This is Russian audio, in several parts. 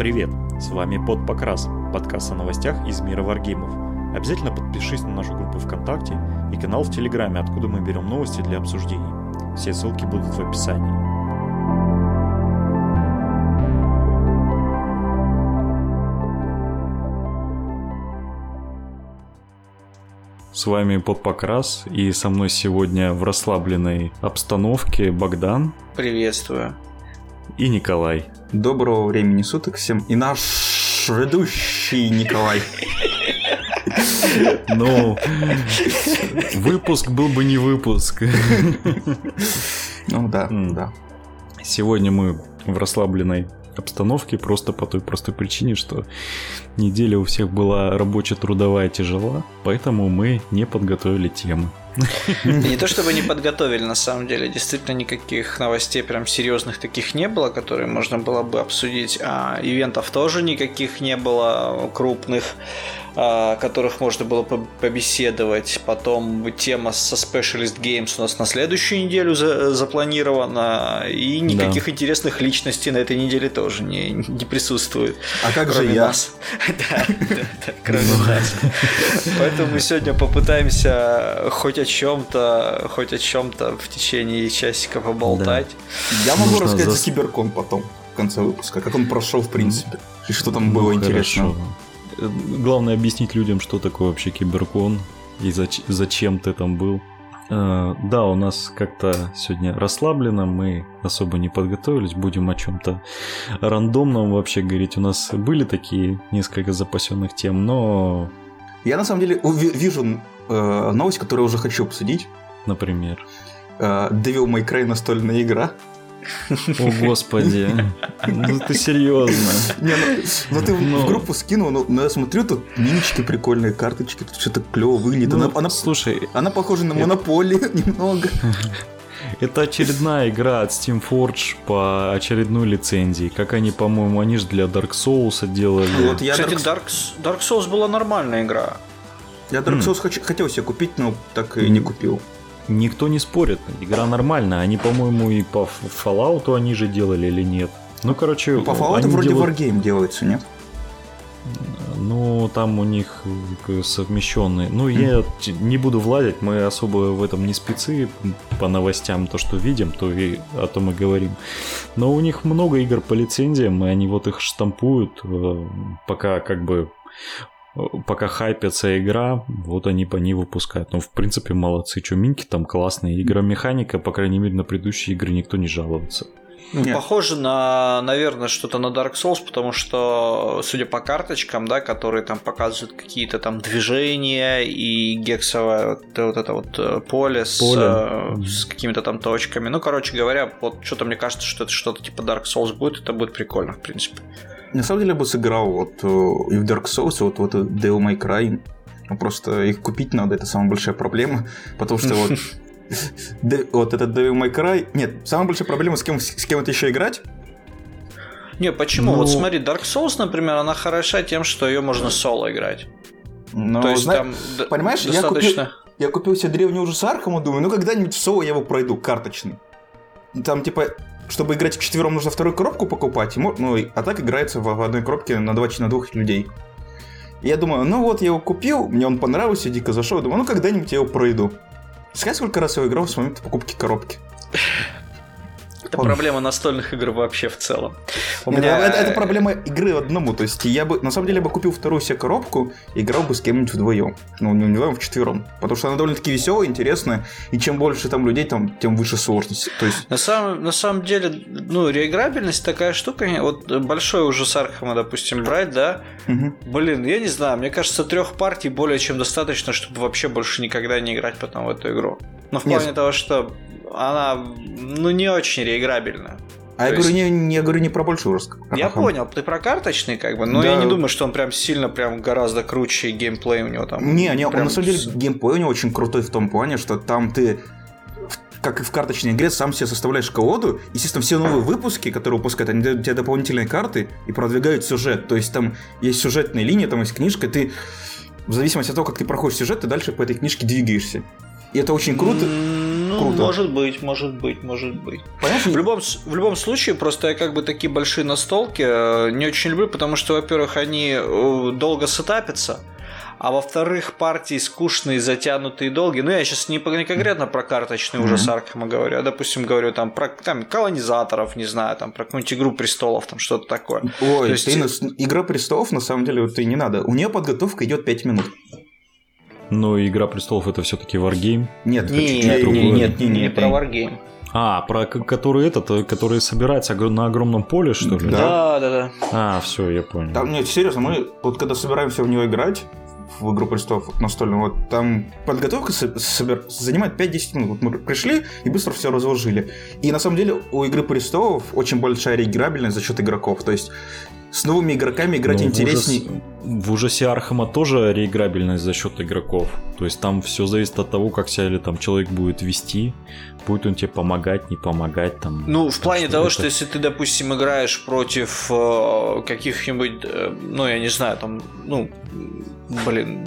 Привет! С вами Под Покрас, подкаст о новостях из мира варгеймов. Обязательно подпишись на нашу группу ВКонтакте и канал в Телеграме, откуда мы берем новости для обсуждений. Все ссылки будут в описании. С вами Под Покрас, и со мной сегодня в расслабленной обстановке Богдан. Приветствую. И Николай. Доброго времени суток всем. И наш ведущий Николай. Ну, выпуск был бы не выпуск. Ну да, да. Сегодня мы в расслабленной обстановке просто по той простой причине, что неделя у всех была рабоче-трудовая тяжела, поэтому мы не подготовили темы. Не то чтобы не подготовили, на самом деле, действительно никаких новостей прям серьезных таких не было, которые можно было бы обсудить, а ивентов тоже никаких не было крупных о которых можно было побеседовать. Потом тема со Specialist Games у нас на следующую неделю за запланирована. И никаких да. интересных личностей на этой неделе тоже не, не присутствует. А как же я? Да, кроме нас. Поэтому мы сегодня попытаемся хоть о чем-то, хоть о чем-то в течение часика поболтать. Я могу рассказать за Киберкон потом в конце выпуска, как он прошел в принципе. И что там было ну, интересно главное объяснить людям, что такое вообще киберкон и зач- зачем ты там был. Uh, да, у нас как-то сегодня расслаблено, мы особо не подготовились, будем о чем-то рандомном вообще говорить. У нас были такие несколько запасенных тем, но... Я на самом деле вижу э, новость, которую уже хочу обсудить. Например? Э, Devil May Cry настольная игра. О, господи. Ну ты серьезно. Не, ну, ну ты в группу скинул, но ну, я смотрю, тут минички прикольные, карточки, тут что-то клево выглядит. Ну, она, слушай, она похожа на монополию немного. Это очередная игра от Steam Forge по очередной лицензии. Как они, по-моему, они же для Dark Souls делали. Вот я Кстати, Dark... Dark Souls была нормальная игра. Я Dark Souls mm. хотел себе купить, но так и не купил. Никто не спорит, игра нормальная. Они, по-моему, и по Fallout они же делали или нет. Ну, короче... Ну, по Fallout вроде делают... Wargame делается, нет? Ну, там у них совмещенные. Ну, я не буду владеть, мы особо в этом не спецы по новостям, то, что видим, то и о том и говорим. Но у них много игр по лицензиям, и они вот их штампуют, э, пока как бы пока хайпится игра, вот они по ней выпускают. Ну, в принципе, молодцы. Что, Минки там классные. Игромеханика, по крайней мере, на предыдущие игры никто не жалуется. Ну, похоже на, наверное, что-то на Dark Souls, потому что, судя по карточкам, да, которые там показывают какие-то там движения и гексовое вот, вот это вот э, поле, с, поле. с какими-то там точками. Ну, короче говоря, вот что-то мне кажется, что это что-то типа Dark Souls будет, это будет прикольно, в принципе. На самом деле я бы сыграл вот э, и в Dark Souls, вот в эту Devil May Cry. Ну, просто их купить надо, это самая большая проблема. Потому что вот вот этот Devil May Cry... Нет, самая большая проблема с кем, с кем это еще играть. Не, почему? Ну... Вот смотри, Dark Souls, например, она хороша тем, что ее можно соло играть. Ну, То есть зна... там Понимаешь, достаточно... я, купил, я купил себе древний ужас Архама, думаю, ну когда-нибудь в соло я его пройду, карточный. Там типа чтобы играть в четвером, нужно вторую коробку покупать, ну, а так играется в, в одной коробке на, два, на двух людей. И я думаю, ну вот я его купил, мне он понравился, дико зашел, думаю, ну когда-нибудь я его пройду. Сказать, сколько раз я его играл с момента покупки коробки? Это Он... проблема настольных игр вообще в целом. У Нет, меня... это, это проблема игры одному. То есть я бы, на самом деле, я бы купил вторую себе коробку и играл бы с кем-нибудь вдвоем. Ну, не вдвоем, в четвером. Потому что она довольно-таки веселая, интересная. И чем больше там людей, там, тем выше сложность. То есть... на, самом, на самом деле, ну, реиграбельность такая штука. Вот большой Ужас Аркхэма, допустим, брать, да? Угу. Блин, я не знаю, мне кажется, трех партий более чем достаточно, чтобы вообще больше никогда не играть потом в эту игру. Но в плане Нет. того, что она, ну, не очень реиграбельна. А я, есть... говорю, не, я говорю не про большой ужас. Я ага. понял, ты про карточный, как бы, но да. я не думаю, что он прям сильно, прям гораздо круче геймплей у него там. Не, не, прям... он на самом деле геймплей у него очень крутой в том плане, что там ты как и в карточной игре, сам себе составляешь колоду. Естественно, все новые выпуски, которые выпускают, они дают тебе дополнительные карты и продвигают сюжет. То есть там есть сюжетная линия, там есть книжка, ты в зависимости от того, как ты проходишь сюжет, ты дальше по этой книжке двигаешься. И это очень круто. Ну, круто. Может быть, может быть, может быть. Понятно? В любом, в любом случае, просто я как бы такие большие настолки э, не очень люблю, потому что, во-первых, они э, долго сетапятся, а во-вторых, партии скучные, затянутые, долгие. Ну, я сейчас не, не конкретно про карточный mm-hmm. ужас Аркхема говорю, а, допустим, говорю там про там, колонизаторов, не знаю, там про какую-нибудь Игру Престолов, там что-то такое. Ой, То есть... ты, Игра Престолов, на самом деле, вот и не надо. У нее подготовка идет 5 минут. Но Игра Престолов это все-таки Wargame? Нет, нет, нет, нет, нет, не про Wargame. А, про который этот, который собирается на огромном поле, что ли? Да, да, да. А, все, я понял. Там, нет, серьезно, мы вот когда собираемся в него играть, в «Игру престолов» настольную, вот там подготовка собер... занимает 5-10 минут. Вот мы пришли и быстро все разложили. И на самом деле у «Игры престолов» очень большая реиграбельность за счет игроков. То есть с новыми игроками играть ну, интересней. В, ужас... в ужасе Архама тоже реиграбельность за счет игроков. То есть там все зависит от того, как себя или там человек будет вести, будет он тебе помогать, не помогать там. Ну, в плане того, это... что если ты, допустим, играешь против э, каких-нибудь, э, ну, я не знаю, там, ну, блин,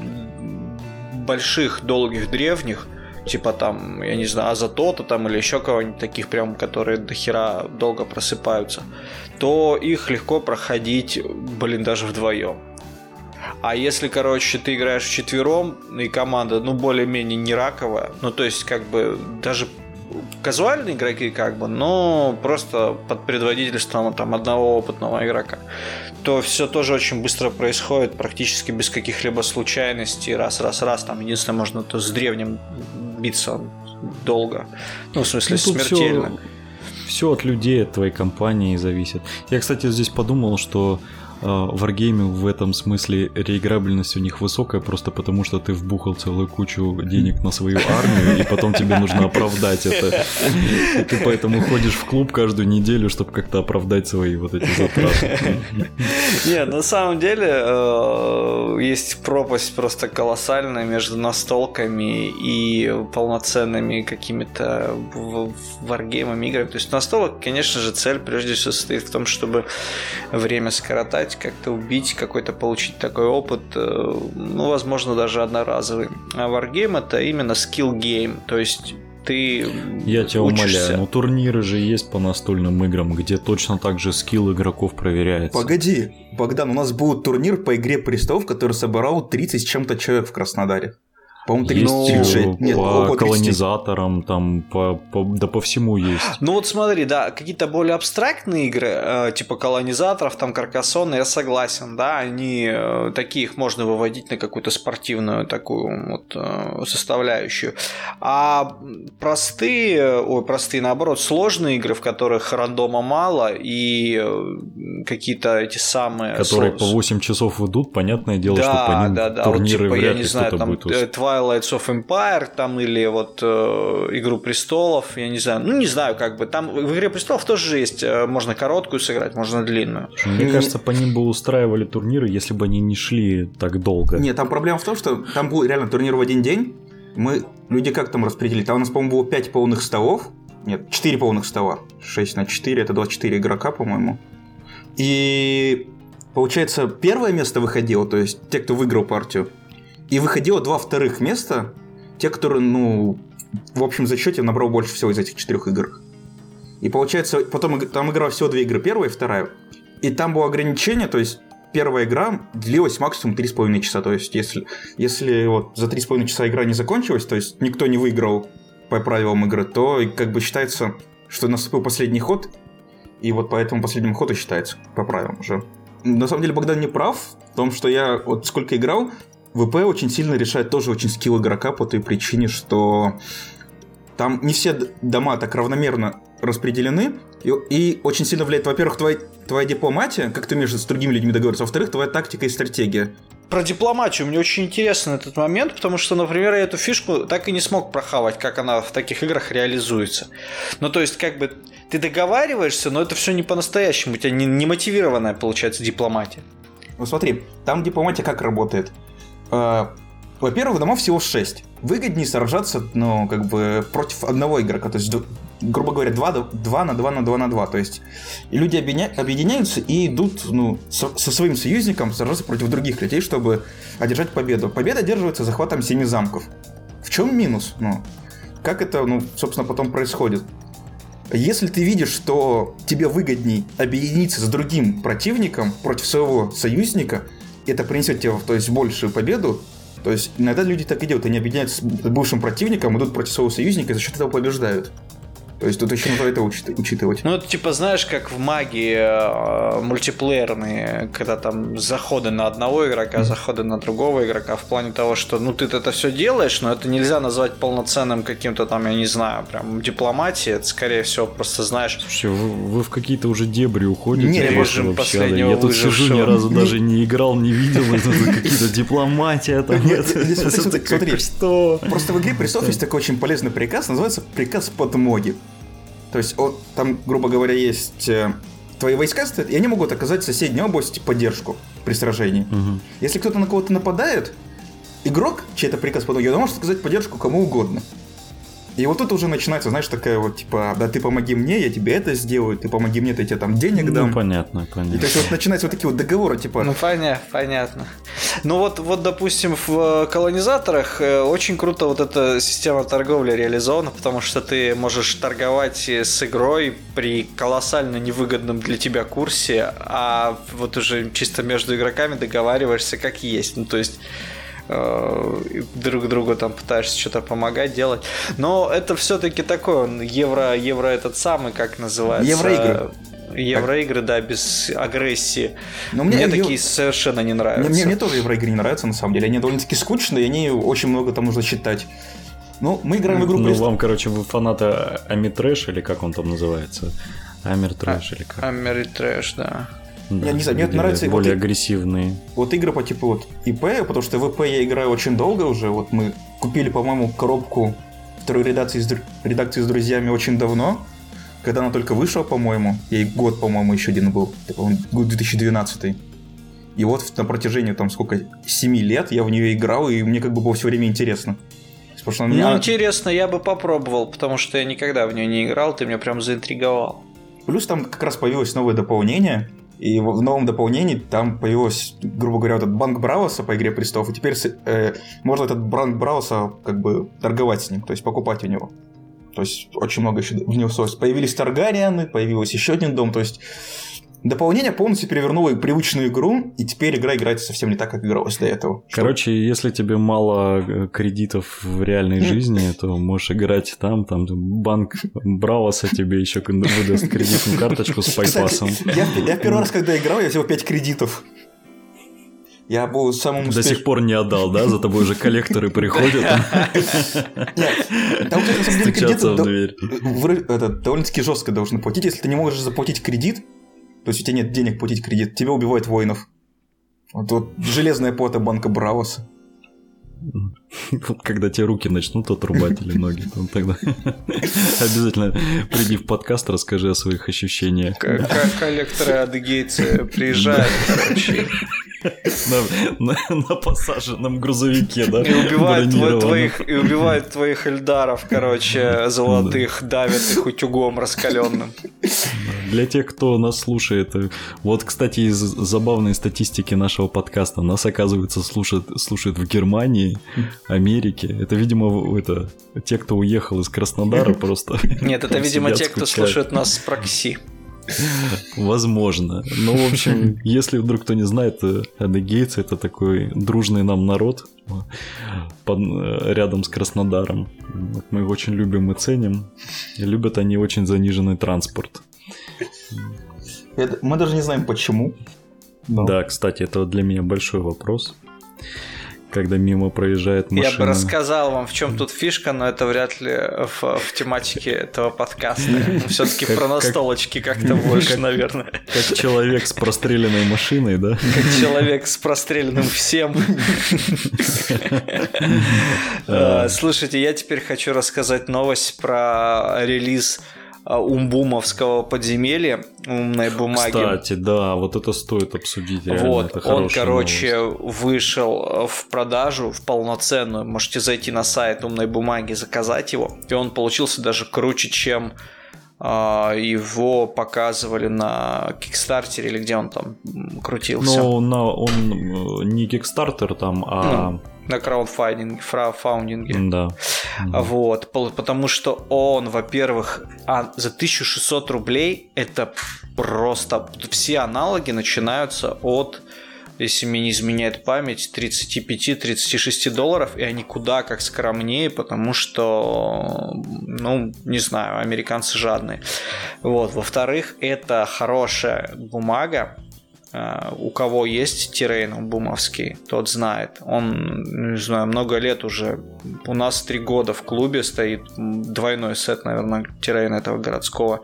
больших, долгих, древних, типа там, я не знаю, Азатота там или еще кого-нибудь таких прям, которые до хера долго просыпаются, то их легко проходить, блин, даже вдвоем. А если, короче, ты играешь четвером, и команда, ну, более-менее не раковая, ну, то есть, как бы, даже казуальные игроки, как бы, но просто под предводительством там одного опытного игрока, то все тоже очень быстро происходит, практически без каких-либо случайностей, раз, раз, раз, там единственное можно то с древним биться долго, ну в смысле ну, смертельно. Все, все от людей, от твоей компании зависит. Я, кстати, здесь подумал, что Wargame в этом смысле реиграбельность у них высокая, просто потому что ты вбухал целую кучу денег на свою армию, и потом тебе нужно оправдать это. И ты поэтому ходишь в клуб каждую неделю, чтобы как-то оправдать свои вот эти затраты. Нет, на самом деле э, есть пропасть просто колоссальная между настолками и полноценными какими-то варгеймами играми. То есть настолок, конечно же, цель прежде всего состоит в том, чтобы время скоротать взять, как-то убить, какой-то получить такой опыт, э, ну, возможно, даже одноразовый. А Wargame это именно skill game, то есть ты Я тебя учишься. умоляю, ну турниры же есть по настольным играм, где точно так же скилл игроков проверяется. Погоди, Богдан, у нас будет турнир по игре престолов, который собрал 30 с чем-то человек в Краснодаре. По-моему, 36. Ну, Нет, по колонизаторам, там, по, по, да по всему есть. Ну вот смотри, да, какие-то более абстрактные игры, э, типа колонизаторов, там, Каркасона, я согласен, да, они, э, такие их можно выводить на какую-то спортивную такую вот э, составляющую. А простые, ой, простые, наоборот, сложные игры, в которых рандома мало и э, какие-то эти самые... Которые по 8 часов идут, понятное дело, да, что по ним да, да, турниры вот, типа, вряд ли кто-то будет Twilights of Empire там или вот э, Игру престолов, я не знаю, ну не знаю, как бы там в Игре престолов тоже есть, э, можно короткую сыграть, можно длинную. Мне кажется, по ним бы устраивали турниры, если бы они не шли так долго. Нет, там проблема в том, что там был реально турнир в один день. Мы люди как там распределили? Там у нас, по-моему, было 5 полных столов. Нет, 4 полных стола. 6 на 4, это 24 игрока, по-моему. И получается, первое место выходило, то есть те, кто выиграл партию, и выходило два вторых места, те, которые, ну, в общем зачете набрал больше всего из этих четырех игр. И получается, потом там играла всего две игры, первая и вторая. И там было ограничение, то есть первая игра длилась максимум 3,5 часа. То есть, если, если вот за 3,5 часа игра не закончилась, то есть никто не выиграл по правилам игры, то как бы считается, что наступил последний ход, и вот по этому последнему ходу считается по правилам уже. На самом деле Богдан не прав в том, что я вот сколько играл, ВП очень сильно решает тоже очень скилл игрока по той причине, что там не все дома так равномерно распределены, и, и очень сильно влияет, во-первых, твоя, твоя дипломатия, как ты умеешь с другими людьми договориться, во-вторых, твоя тактика и стратегия. Про дипломатию мне очень интересен этот момент, потому что, например, я эту фишку так и не смог прохавать, как она в таких играх реализуется. Ну, то есть, как бы ты договариваешься, но это все не по-настоящему, у тебя не, не мотивированная получается дипломатия. Ну смотри, там дипломатия как работает? Э, во-первых, домов всего 6. Выгоднее сражаться, ну, как бы, против одного игрока. То есть, грубо говоря, 2, 2 на 2 на 2 на 2. То есть, и люди объединяются и идут, ну, со, со своим союзником сражаться против других людей, чтобы одержать победу. Победа одерживается захватом 7 замков. В чем минус? Ну, как это, ну, собственно, потом происходит. Если ты видишь, что тебе выгодней объединиться с другим противником против своего союзника, это принесет тебе, то есть, большую победу, то есть иногда люди так и делают, они объединяются с бывшим противником, идут против своего союзника и за счет этого побеждают. То есть тут еще нужно это учитывать. Ну, это типа, знаешь, как в магии э, мультиплеерные, когда там заходы на одного игрока, mm-hmm. заходы на другого игрока, в плане того, что, ну, ты это все делаешь, но это нельзя назвать полноценным каким-то там, я не знаю, прям дипломатией, это, скорее всего, просто знаешь... Слушай, вы, вы в какие-то уже дебри уходите. Не, режим последнего Я тут сижу, ни разу даже не играл, не видел, это какие-то дипломатия там. Нет, смотри, что? Просто в игре престолов есть такой очень полезный приказ, называется приказ подмоги. То есть, вот, там, грубо говоря, есть э, твои войска стоят, и они могут оказать в соседней области поддержку при сражении. Угу. Если кто-то на кого-то нападает, игрок, чей-то приказ подмоги, он может сказать поддержку кому угодно. И вот тут уже начинается, знаешь, такая вот, типа, да ты помоги мне, я тебе это сделаю, ты помоги мне, я тебе там денег ну, дам. Ну, понятно, понятно. И то есть вот начинаются вот такие вот договоры, типа... Ну, понятно, понятно. Ну, вот, вот, допустим, в колонизаторах э, очень круто вот эта система торговли реализована, потому что ты можешь торговать с игрой при колоссально невыгодном для тебя курсе, а вот уже чисто между игроками договариваешься как есть. Ну, то есть Э, друг другу там пытаешься что-то помогать делать. Но это все-таки такой он евро, евро этот самый, как называется? Евроигры. Евроигры, да, без агрессии. Но мне, мне такие ев... совершенно не нравятся. Мне, мне, мне тоже евроигры не нравятся, на самом деле. Они довольно-таки скучные, и они очень много там нужно читать. Ну, мы играем в игру... Ну, вам, короче, вы фанаты Ameritrash, или как он там называется? Ameritrash, а, или как? Ameritrash, да. Да, я не знаю, мне нравится... Более вот, агрессивные. Вот игры по типу вот ИП, потому что в ИП я играю очень долго уже. Вот мы купили, по-моему, коробку второй редакции с, редакции с друзьями очень давно. Когда она только вышла, по-моему. Ей год, по-моему, еще один был. Это, год 2012. И вот на протяжении, там, сколько, 7 лет я в нее играл, и мне как бы было все время интересно. Потому что меня... Ну, интересно, я бы попробовал, потому что я никогда в нее не играл, ты меня прям заинтриговал. Плюс там как раз появилось новое дополнение, и в новом дополнении там появилось, грубо говоря, этот банк Брауса по Игре Престолов, и теперь э, можно этот банк Брауса как бы торговать с ним, то есть покупать у него. То есть очень много еще в него Появились Таргарианы, появился еще один дом, то есть Дополнение полностью перевернуло привычную игру, и теперь игра играется совсем не так, как игралась до этого. Короче, что... если тебе мало э, кредитов в реальной жизни, то можешь играть там, там банк Бравоса тебе еще выдаст кредитную карточку с пайпасом. Я, я первый раз, когда играл, я взял 5 кредитов. Я был самым До сих пор не отдал, да? За тобой уже коллекторы приходят. Нет, там на самом деле кредит довольно-таки жестко должны платить. Если ты не можешь заплатить кредит, то есть у тебя нет денег платить кредит, тебя убивают воинов. Вот, вот железная плата банка Бравоса. Когда тебе руки начнут отрубать или ноги, то тогда обязательно приди в подкаст, расскажи о своих ощущениях. Как коллекторы адыгейцы приезжают, короче, на, на, на посаженном грузовике, да? И убивают, твой, твоих, и убивают твоих эльдаров, короче, золотых, давят их утюгом раскаленным. Для тех, кто нас слушает, э, вот, кстати, из забавной статистики нашего подкаста, нас, оказывается, слушают, слушают в Германии, Америке. Это, видимо, это те, кто уехал из Краснодара просто. Нет, это, видимо, те, кто слушает нас с прокси. Возможно. Ну, в общем, если вдруг кто не знает, э, адыгейцы это такой дружный нам народ под, э, рядом с Краснодаром. Мы его очень любим и ценим. И любят они очень заниженный транспорт. Это, мы даже не знаем почему. Но... Да, кстати, это для меня большой вопрос когда мимо проезжает машина. Я бы рассказал вам, в чем тут фишка, но это вряд ли в, в тематике этого подкаста. Все-таки про настолочки как-то больше, наверное. Как человек с простреленной машиной, да? Как человек с простреленным всем. Э, слушайте, я теперь хочу рассказать новость про релиз а, умбумовского подземелья умной бумаги. Кстати, да, вот это стоит обсудить. Реально, вот, это он, короче, новость. вышел в продажу в полноценную. Можете зайти на сайт умной бумаги, заказать его. И он получился даже круче, чем а, его показывали на Кикстартере или где он там крутился. Ну, на, он э, не Кикстартер там, а... Ну на краудфандинге, фраундинге. Да. Вот, потому что он, во-первых, а за 1600 рублей это просто все аналоги начинаются от если мне не изменяет память, 35-36 долларов, и они куда как скромнее, потому что, ну, не знаю, американцы жадные. Вот. Во-вторых, это хорошая бумага, у кого есть террейн бумовский, тот знает. Он, не знаю, много лет уже. У нас три года в клубе стоит двойной сет, наверное, террейна этого городского.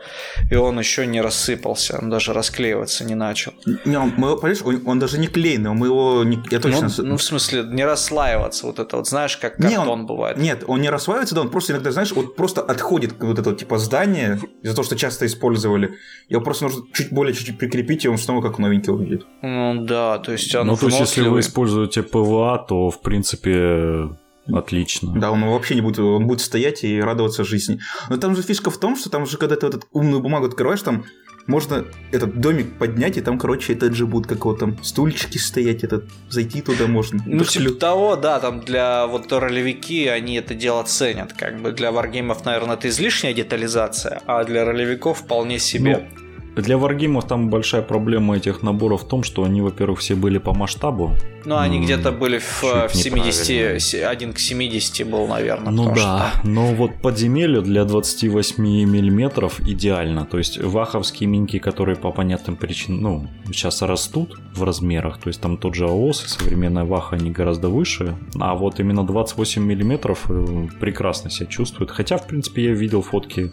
И он еще не рассыпался, он даже расклеиваться не начал. Не, он, мы, понимаешь, он, он даже не клейный, мы его... Не, я точно... Ну, ну, в смысле, не расслаиваться, вот это вот, знаешь, как картон не, он, бывает. Нет, он не расслаивается, да, он просто иногда, знаешь, вот просто отходит вот это типа здание, из-за того, что часто использовали. Его просто нужно чуть более чуть-чуть прикрепить, и он снова как новенький выглядит. Ну да, то есть он Ну, то есть, если вы используете ПВА, то, в принципе, Отлично. Да, он вообще не будет, он будет стоять и радоваться жизни. Но там же фишка в том, что там же, когда ты этот умную бумагу открываешь, там можно этот домик поднять, и там, короче, это же будут как вот там стульчики стоять, этот, зайти туда можно. Ну, типа клю... того, да, там для вот ролевики они это дело ценят, как бы для варгеймов, наверное, это излишняя детализация, а для ролевиков вполне себе. Ну, для варгеймов там большая проблема этих наборов в том, что они, во-первых, все были по масштабу. Ну, они где-то были в, в 70, один к 70 был, наверное. Ну да, что... но вот подземелье для 28 миллиметров идеально. То есть ваховские миньки, которые по понятным причинам, ну, сейчас растут в размерах, то есть там тот же АОС и современная ваха, они гораздо выше, а вот именно 28 миллиметров э, прекрасно себя чувствует. Хотя, в принципе, я видел фотки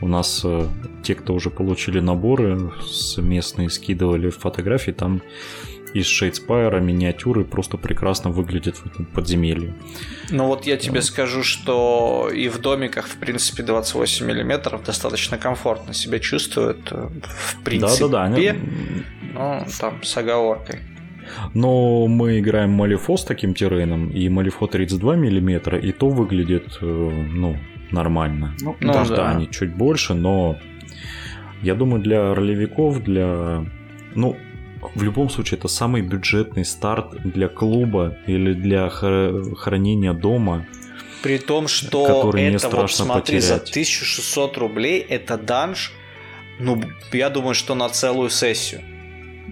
у нас, э, те, кто уже получили наборы, с местные скидывали фотографии, там из Шейдспайра миниатюры просто прекрасно выглядят в этом подземелье. Ну вот я тебе скажу, что и в домиках, в принципе, 28 миллиметров достаточно комфортно себя чувствуют. В принципе, да, да, да. ну, там с оговоркой. Но мы играем Малифо с таким террейном, и Малифо 32 мм, и то выглядит, э, ну, нормально. Ну, да, да, они чуть больше, но я думаю, для ролевиков, для... Ну, в любом случае, это самый бюджетный старт для клуба или для хранения дома. При том, что который это не страшно вот смотри, потерять. за 1600 рублей это данж, ну, я думаю, что на целую сессию.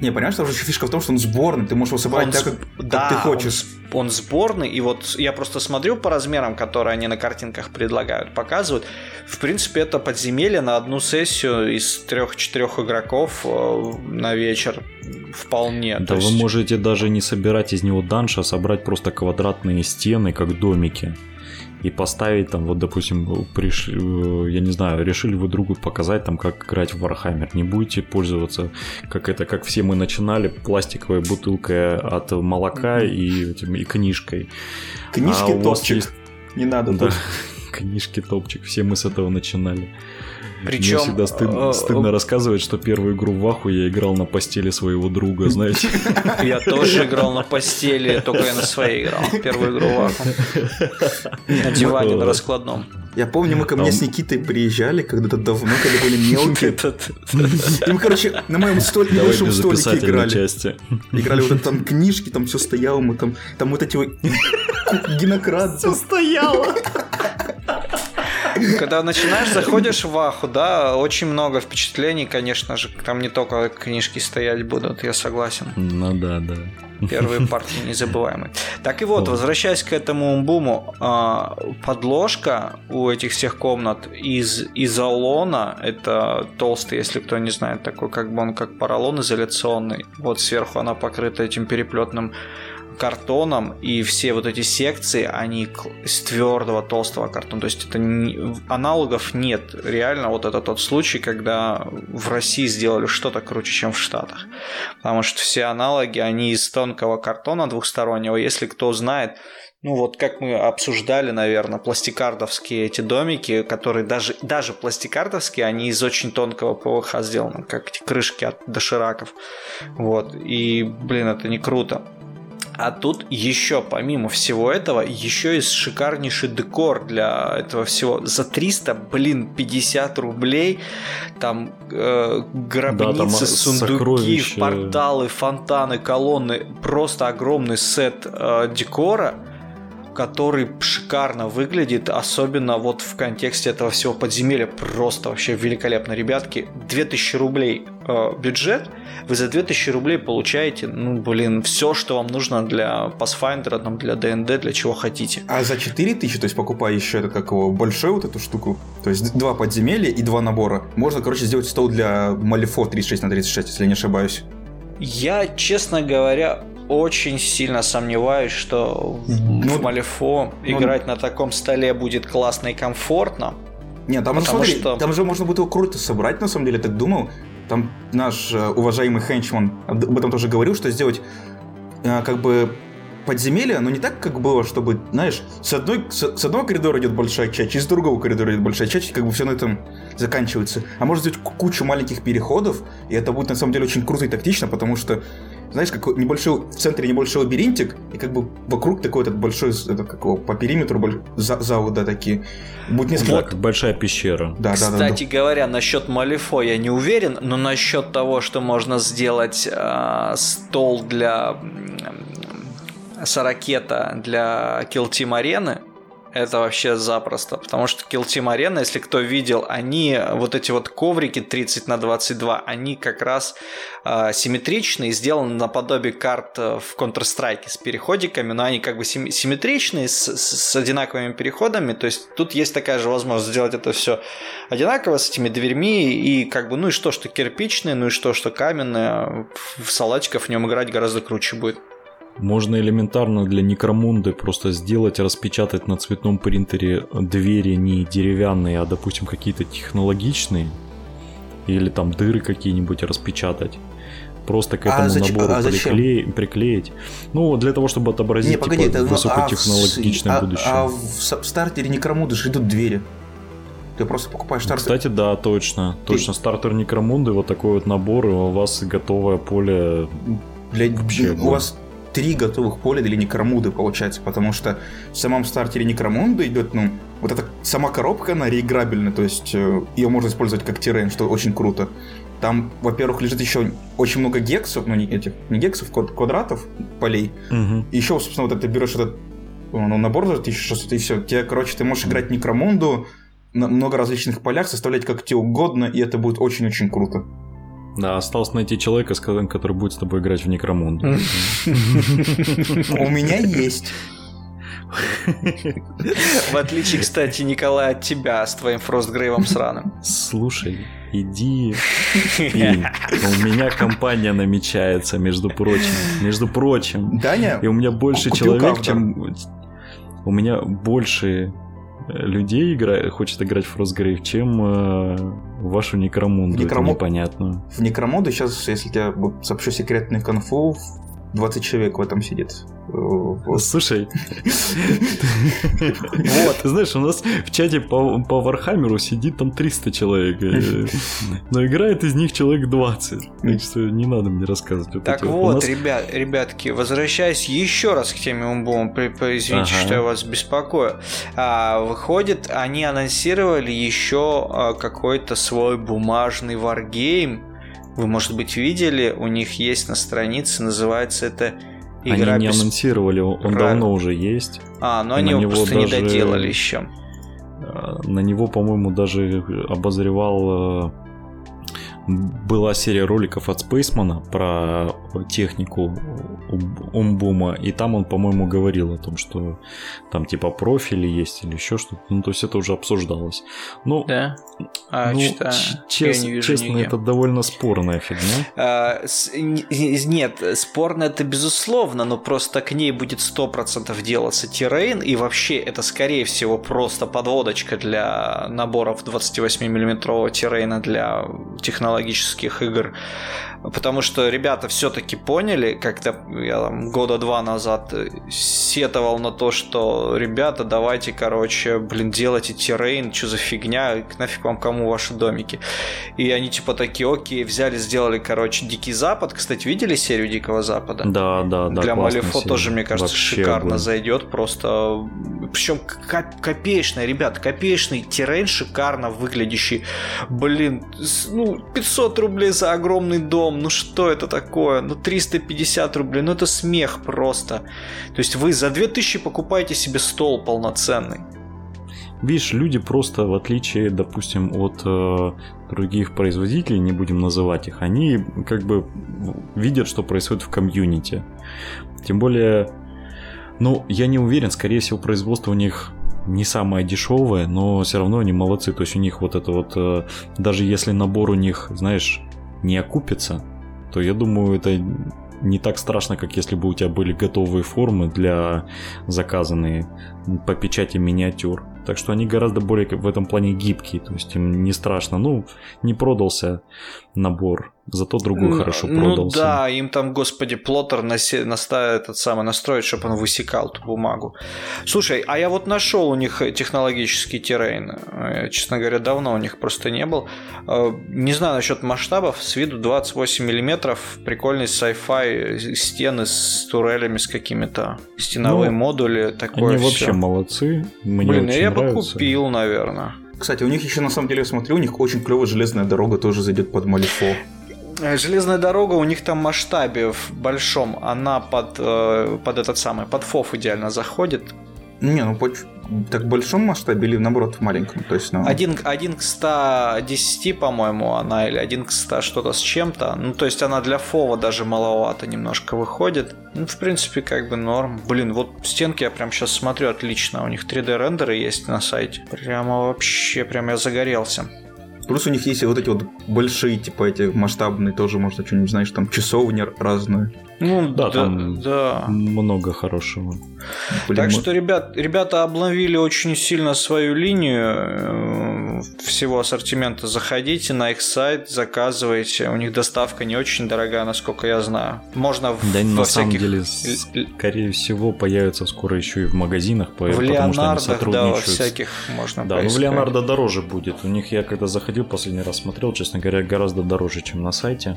Не, понимаешь, там же фишка в том, что он сборный, ты можешь его собрать он так, как, да, ты хочешь. Он, он сборный, и вот я просто смотрю по размерам, которые они на картинках предлагают, показывают. В принципе, это подземелье на одну сессию из трех-четырех игроков э, на вечер вполне. Да, есть... вы можете даже не собирать из него данж, а собрать просто квадратные стены, как домики и поставить там, вот, допустим, приш... Э, я не знаю, решили вы другу показать там, как играть в Warhammer. Не будете пользоваться, как это, как все мы начинали, пластиковой бутылкой от молока и, этим, и книжкой. Книжки а топчик. Есть... Не надо. Да, книжки топчик. Все мы с этого начинали. Причем... Мне всегда стыдно, э, стыдно рассказывать, что первую игру в Ваху я играл на постели своего друга, знаете. Я тоже играл на постели, только я на своей играл. Первую игру в Ваху. На диване, на раскладном. Я помню, мы ко мне с Никитой приезжали когда-то давно, когда были мелкие. И мы, короче, на моем столике, на большом столике играли. Играли вот там книжки, там все стояло, мы там, там вот эти вот генократ. Все стояло. Когда начинаешь, заходишь в Аху, да, очень много впечатлений, конечно же. Там не только книжки стоять будут, я согласен. Ну да, да. Первые партии незабываемые. Так и вот, возвращаясь к этому умбуму, а, подложка у этих всех комнат из изолона, это толстый, если кто не знает, такой как бы он как поролон изоляционный. Вот сверху она покрыта этим переплетным картоном, и все вот эти секции, они из твердого, толстого картона. То есть это не, аналогов нет. Реально вот это тот случай, когда в России сделали что-то круче, чем в Штатах. Потому что все аналоги, они из тонкого картона двухстороннего. Если кто знает, ну вот как мы обсуждали, наверное, пластикардовские эти домики, которые даже, даже пластикардовские, они из очень тонкого ПВХ сделаны, как эти крышки от дошираков. Вот. И, блин, это не круто. А тут еще, помимо всего этого, еще и шикарнейший декор для этого всего. За 300, блин, 50 рублей. Там э, гробницы, да, там сундуки, сокровища. порталы, фонтаны, колонны. Просто огромный сет э, декора который шикарно выглядит, особенно вот в контексте этого всего подземелья. Просто вообще великолепно, ребятки. 2000 рублей э, бюджет, вы за 2000 рублей получаете, ну, блин, все, что вам нужно для Pathfinder, там, для ДНД, для чего хотите. А за 4000, то есть покупая еще это как его, большую вот эту штуку, то есть два подземелья и два набора, можно, короче, сделать стол для Малифо 36 на 36, если я не ошибаюсь. Я, честно говоря, очень сильно сомневаюсь, что ну, в Малифо ну, играть на таком столе будет классно и комфортно. Нет, там, смотри, что... там же можно будет его круто собрать, на самом деле, так думал. Там наш э, уважаемый Хенчман об этом тоже говорил, что сделать э, как бы подземелье, но не так, как было, чтобы, знаешь, с, одной, с, с одного коридора идет большая часть, из другого коридора идет большая часть, и как бы все на этом заканчивается. А можно сделать кучу маленьких переходов, и это будет на самом деле очень круто и тактично, потому что знаешь, как небольшой, в центре небольшой лабиринтик, и как бы вокруг такой этот большой, этот, как его, по периметру боль, за, залы, да, такие. Будет несколько... Да, как большая пещера. Да, Кстати да, да, да. говоря, насчет Малифо я не уверен, но насчет того, что можно сделать э, стол для э, Сорокета для Kill Team Арены, это вообще запросто. Потому что Kill Team Arena, если кто видел, они, вот эти вот коврики 30 на 22, они как раз э, симметричные, сделаны наподобие карт э, в Counter-Strike с переходиками, но они как бы симметричные, с, с одинаковыми переходами. То есть тут есть такая же возможность сделать это все одинаково с этими дверьми. И как бы, ну и что, что кирпичные, ну и что, что каменные. В салатиков в нем играть гораздо круче будет. Можно элементарно для Некромунды просто сделать, распечатать на цветном принтере двери не деревянные, а, допустим, какие-то технологичные. Или там дыры какие-нибудь распечатать. Просто к а этому а зачем, набору а приклеить, приклеить. Ну, для того, чтобы отобразить не, погоди, типа, это, высокотехнологичное а, будущее. А, а в стартере Некромунды же идут двери. Ты просто покупаешь стартер. Кстати, да, точно. Ты... Точно, стартер Некромунды, вот такой вот набор, и у вас готовое поле. Для... Вообще, у вас три готовых поля для Некромуды, получается, потому что в самом стартере Некромунды идет, ну, вот эта сама коробка, она реиграбельна, то есть э, ее можно использовать как террен, что очень круто. Там, во-первых, лежит еще очень много гексов, ну не этих, не гексов, квадратов полей. Угу. И еще, собственно, вот ты берешь этот ну, набор за 1600 и все. Тебе, короче, ты можешь играть Некромунду на много различных полях, составлять как тебе угодно, и это будет очень-очень круто. Да, осталось найти человека, который будет с тобой играть в Некромунду. У меня есть. В отличие, кстати, Николай, от тебя с твоим Фростгрейвом сраным. Слушай, иди. У меня компания намечается, между прочим. Между прочим. Даня, И у меня больше человек, чем... У меня больше людей игра... хочет играть в Frostgrave, чем э, вашу Некромунду, Некромо... непонятную. В Некромунду сейчас, если я сообщу секретную конфу, 20 человек в этом сидит. Слушай, вот, ты знаешь, у нас в чате по, по Вархаммеру сидит там 300 человек, э, но играет из них человек 20. Так что не надо мне рассказывать. Так вот, нас... ребят, ребятки, возвращаясь еще раз к теме Умбома, извините, ага. что я вас беспокою. А, выходит, они анонсировали еще а, какой-то свой бумажный варгейм, вы, может быть, видели, у них есть на странице, называется это игра Они не без... анонсировали, он Про... давно уже есть. А, но они его просто даже... не доделали еще. А, на него, по-моему, даже обозревал э, была серия роликов от Спейсмана про технику Умбума, и там он, по-моему, говорил о том, что там типа профили есть или еще что-то. Ну, то есть это уже обсуждалось. Ну, да. А, ну, что чес- не честно, нигде. это довольно спорная фигня. А, с- нет, спорно это безусловно, но просто к ней будет 100% делаться террейн, и вообще это, скорее всего, просто подводочка для наборов 28 миллиметрового террейна для технологических игр. Потому что ребята все-таки поняли, как-то я там года два назад сетовал на то, что ребята, давайте, короче, блин, делайте террейн, что за фигня, нафиг вам кому ваши домики. И они типа такие, окей, взяли, сделали, короче, Дикий Запад. Кстати, видели серию Дикого Запада? Да, да, да. Для Малифо тоже, мне кажется, Вообще шикарно огонь. зайдет. Просто причем копеечный, ребят, копеечный террейн шикарно выглядящий. Блин, ну, 500 рублей за огромный дом, ну что это такое? Ну 350 рублей, ну это смех просто. То есть вы за 2000 покупаете себе стол полноценный. Видишь, люди просто, в отличие, допустим, от э, других производителей, не будем называть их, они как бы видят, что происходит в комьюнити. Тем более, ну, я не уверен, скорее всего, производство у них не самое дешевое, но все равно они молодцы. То есть у них вот это вот, э, даже если набор у них, знаешь, не окупится, то я думаю, это не так страшно, как если бы у тебя были готовые формы для заказанные по печати миниатюр. Так что они гораздо более в этом плане гибкие, то есть им не страшно. Ну, не продался набор Зато другой ну, хорошо продался. Ну да, им там, господи, плоттер насе... наставит этот самый настроить, чтобы он высекал эту бумагу. Слушай, а я вот нашел у них технологический террейн. Э, честно говоря, давно у них просто не был. Э, не знаю насчет масштабов. С виду 28 миллиметров. Прикольный sci-fi стены с турелями, с какими-то стеновые ну, модули. Такое они все. вообще молодцы. Мне Блин, я нравится. бы купил, наверное. Кстати, у них еще на самом деле, я смотрю, у них очень клевая железная дорога тоже зайдет под Малифо. Э, железная дорога у них там в масштабе в большом, она под, э, под этот самый, под ФОФ идеально заходит. Не, ну так в большом масштабе или наоборот в маленьком? То есть, ну... один, один к 110, по-моему, она, или один к 100 что-то с чем-то. Ну, то есть она для фова даже маловато немножко выходит. Ну, в принципе, как бы норм. Блин, вот стенки я прям сейчас смотрю отлично. У них 3D рендеры есть на сайте. Прямо вообще, прям я загорелся. Плюс у них есть вот эти вот большие, типа эти масштабные, тоже можно что-нибудь, знаешь, там часовни разные. Ну да, да там да. много хорошего. Блин, так мы... что, ребят, ребята обновили очень сильно свою линию э, всего ассортимента. Заходите на их сайт, заказывайте. У них доставка не очень дорогая, насколько я знаю. Можно в, да, во на всяких... самом деле, скорее всего, появится скоро еще и в магазинах, в потому что они сотрудничают. Да, во всяких можно Да, но в Леонардо дороже будет. У них я когда заходил последний раз смотрел, честно говоря, гораздо дороже, чем на сайте.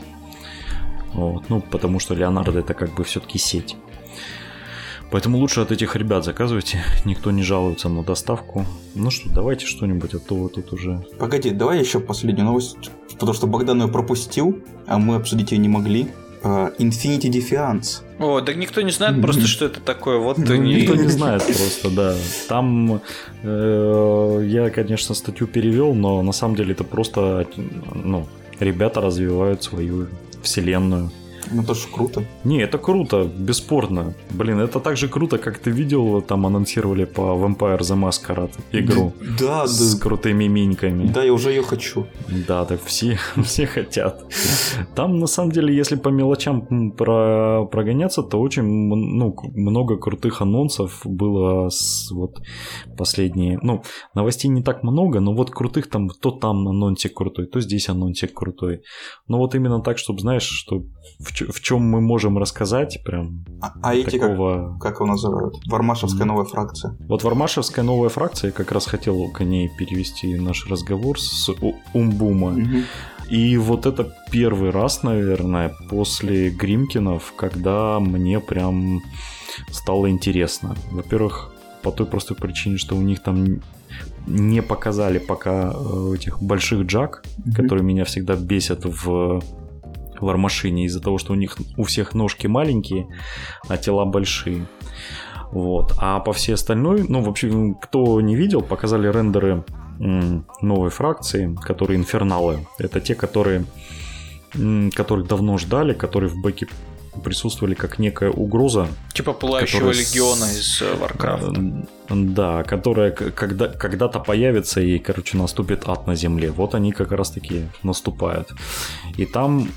Вот. Ну, потому что Леонардо это как бы все-таки сеть. Поэтому лучше от этих ребят заказывайте. Никто не жалуется на доставку. Ну что, давайте что-нибудь, а то вы тут уже... Погоди, давай еще последнюю новость. Потому что Богдан ее пропустил, а мы обсудить ее не могли. Uh, Infinity Defiance. О, так никто не знает просто, что это такое. Вот ну, Никто не знает просто, да. Там э, я, конечно, статью перевел, но на самом деле это просто, ну, ребята развивают свою вселенную. Ну, это же круто. Не, это круто, бесспорно. Блин, это так же круто, как ты видел, там анонсировали по Vampire the Masquerade игру. Да, да. С крутыми миньками. Да, я уже ее хочу. Да, так все, все хотят. Там, на самом деле, если по мелочам про, прогоняться, то очень ну, много крутых анонсов было с вот последние. Ну, новостей не так много, но вот крутых там, то там анонсик крутой, то здесь анонсик крутой. Но вот именно так, чтобы, знаешь, что в в чем мы можем рассказать прям А, а эти такого... как, как его называют? Вармашевская новая фракция. Вот Вармашевская новая фракция, я как раз хотел к ней перевести наш разговор с Умбума. Угу. И вот это первый раз, наверное, после Гримкинов, когда мне прям стало интересно. Во-первых, по той простой причине, что у них там не показали пока э, этих больших джак, mm-hmm. которые меня всегда бесят в вармашине из-за того, что у них у всех ножки маленькие, а тела большие. Вот. А по всей остальной, ну, вообще, кто не видел, показали рендеры новой фракции, которые инферналы. Это те, которые, которых давно ждали, которые в бэке присутствовали как некая угроза. Типа Пылающего Легиона из э, Warcraft. Да, которая когда, когда-то появится и, короче, наступит ад на земле. Вот они как раз-таки наступают. И там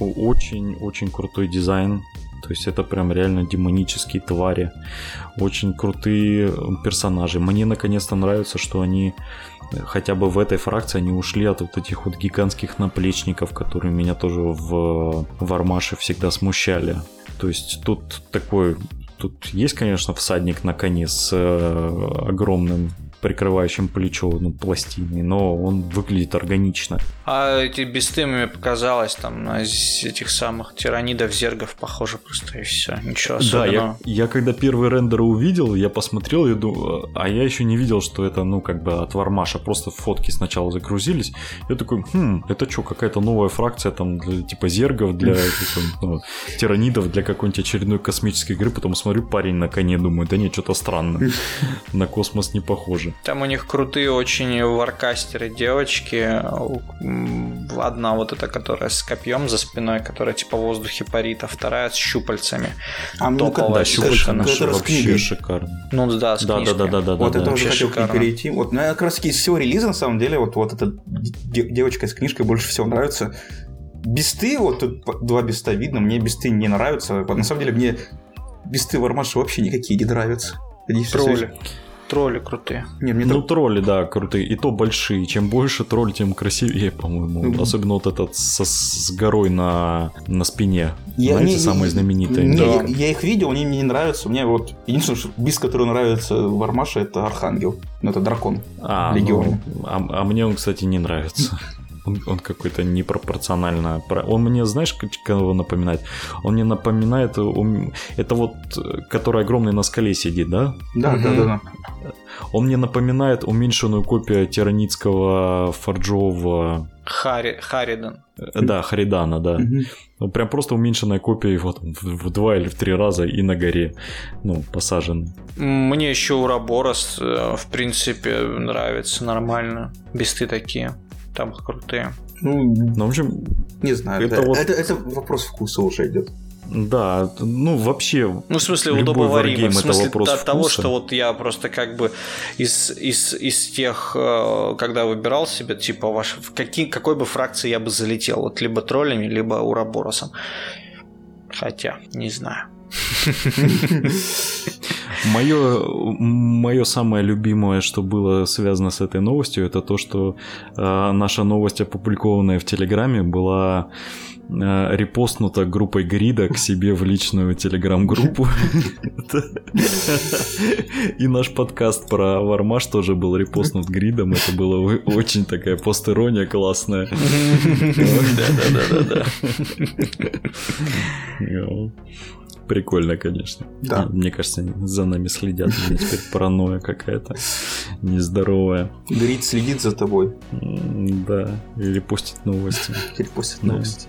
очень-очень э, крутой дизайн. То есть это прям реально демонические твари. Очень крутые персонажи. Мне наконец-то нравится, что они хотя бы в этой фракции они ушли от вот этих вот гигантских наплечников, которые меня тоже в Вармаше всегда смущали. То есть тут такой Тут есть, конечно, всадник на коне с э, огромным прикрывающим плечо, ну, пластиной, но он выглядит органично. А эти бесты мне показалось, там, на этих самых тиранидов, зергов похоже просто, и все, ничего особенного. Да, я, я когда первый рендер увидел, я посмотрел, я думаю, а я еще не видел, что это, ну, как бы от Вармаша, просто фотки сначала загрузились, я такой, хм, это что, какая-то новая фракция там, для, типа зергов, для ну, тиранидов, для какой-нибудь очередной космической игры, потом смотрю, парень на коне, думаю, да нет, что-то странно, на космос не похоже. Там у них крутые очень варкастеры девочки, одна вот эта, которая с копьем за спиной, которая типа в воздухе парит, а вторая с щупальцами. А ну да, щупальца это вообще шикарно. Ну да, с да, да, да, да, да, Вот да, это уже хотел перейти. Вот, ну, как раз из всего релиза, на самом деле, вот, вот эта девочка с книжкой больше всего нравится. Бесты, вот тут два беста видно, мне бесты не нравятся. Вот, на самом деле, мне бесты Вармаша вообще никакие не нравятся. Тролли тролли крутые. Не, мне ну, тролли, да, крутые. И то большие. Чем больше тролль, тем красивее, по-моему. Mm-hmm. Особенно вот этот со, с горой на, на спине. Я, Знаете, не, самые знаменитые. Не, да. я, я их видел, они мне не нравятся. У меня вот единственное, что бис, который нравится в Армаше, это Архангел. Ну, это дракон. А, Легион. Ну, а, а мне он, кстати, не нравится. Он, он какой-то непропорционально... Он мне, знаешь, кого напоминает? Он мне напоминает... Это вот, который огромный на скале сидит, да? Да, да, да, да. Он мне напоминает уменьшенную копию тиранитского форджового... Хари, Харидан. Э, да, Харидана, да. Угу. Прям просто уменьшенная копия его там, в, в два или в три раза и на горе, ну, посажен. Мне еще Ураборос, э, в принципе, нравится нормально. Бесты такие там крутые. Ну, ну в общем, не знаю. Это, это, вот... это, это вопрос вкуса уже идет. Да, ну вообще. Ну, в смысле, удобоваримо. В смысле это от того, что вот я просто как бы из, из, из тех, э, когда выбирал себе, типа, ваш, в какие, какой бы фракции я бы залетел, вот либо троллями, либо ураборосом. Хотя, не знаю. Мое, мое самое любимое, что было связано с этой новостью, это то, что э, наша новость, опубликованная в Телеграме, была э, репостнута группой Грида к себе в личную телеграм-группу. И наш подкаст про Вармаш тоже был репостнут Гридом. Это было очень такая постерония классная. Да-да-да-да. Прикольно, конечно. Да. Мне кажется, за нами следят. У меня теперь паранойя какая-то нездоровая. Грид следит за тобой. Да. Или постит новости. Или постит новости.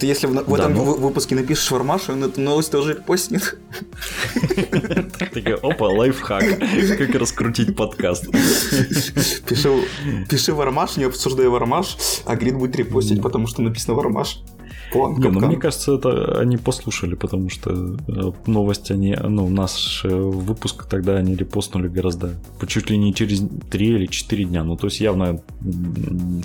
Ты если в, в да, этом ну... выпуске напишешь Вармашу, он эту новость тоже постнет. Такая, опа, лайфхак. Как раскрутить подкаст. Пиши Вармаш, не обсуждай Вармаш, а Грид будет репостить, потому что написано Вармаш. План, не, ну, мне кажется, это они послушали, потому что э, новость они, ну, наш э, выпуск тогда они репостнули гораздо, чуть ли не через 3 или 4 дня, ну, то есть явно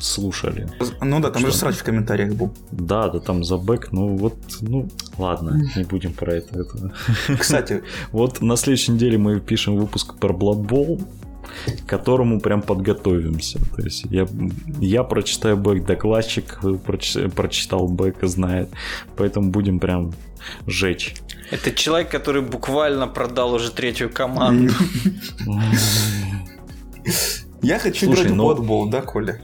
слушали. Ну да, там что? же срач в комментариях был. Да, да, там за бэк, ну вот, ну, ладно, не будем про это. это. Кстати. вот на следующей неделе мы пишем выпуск про Blood Bowl, к которому прям подготовимся. То есть я, я прочитаю бэк, докладчик проч, прочитал бэк и знает. Поэтому будем прям жечь. Это человек, который буквально продал уже третью команду. Я хочу Слушай, играть в футбол, да, Коля?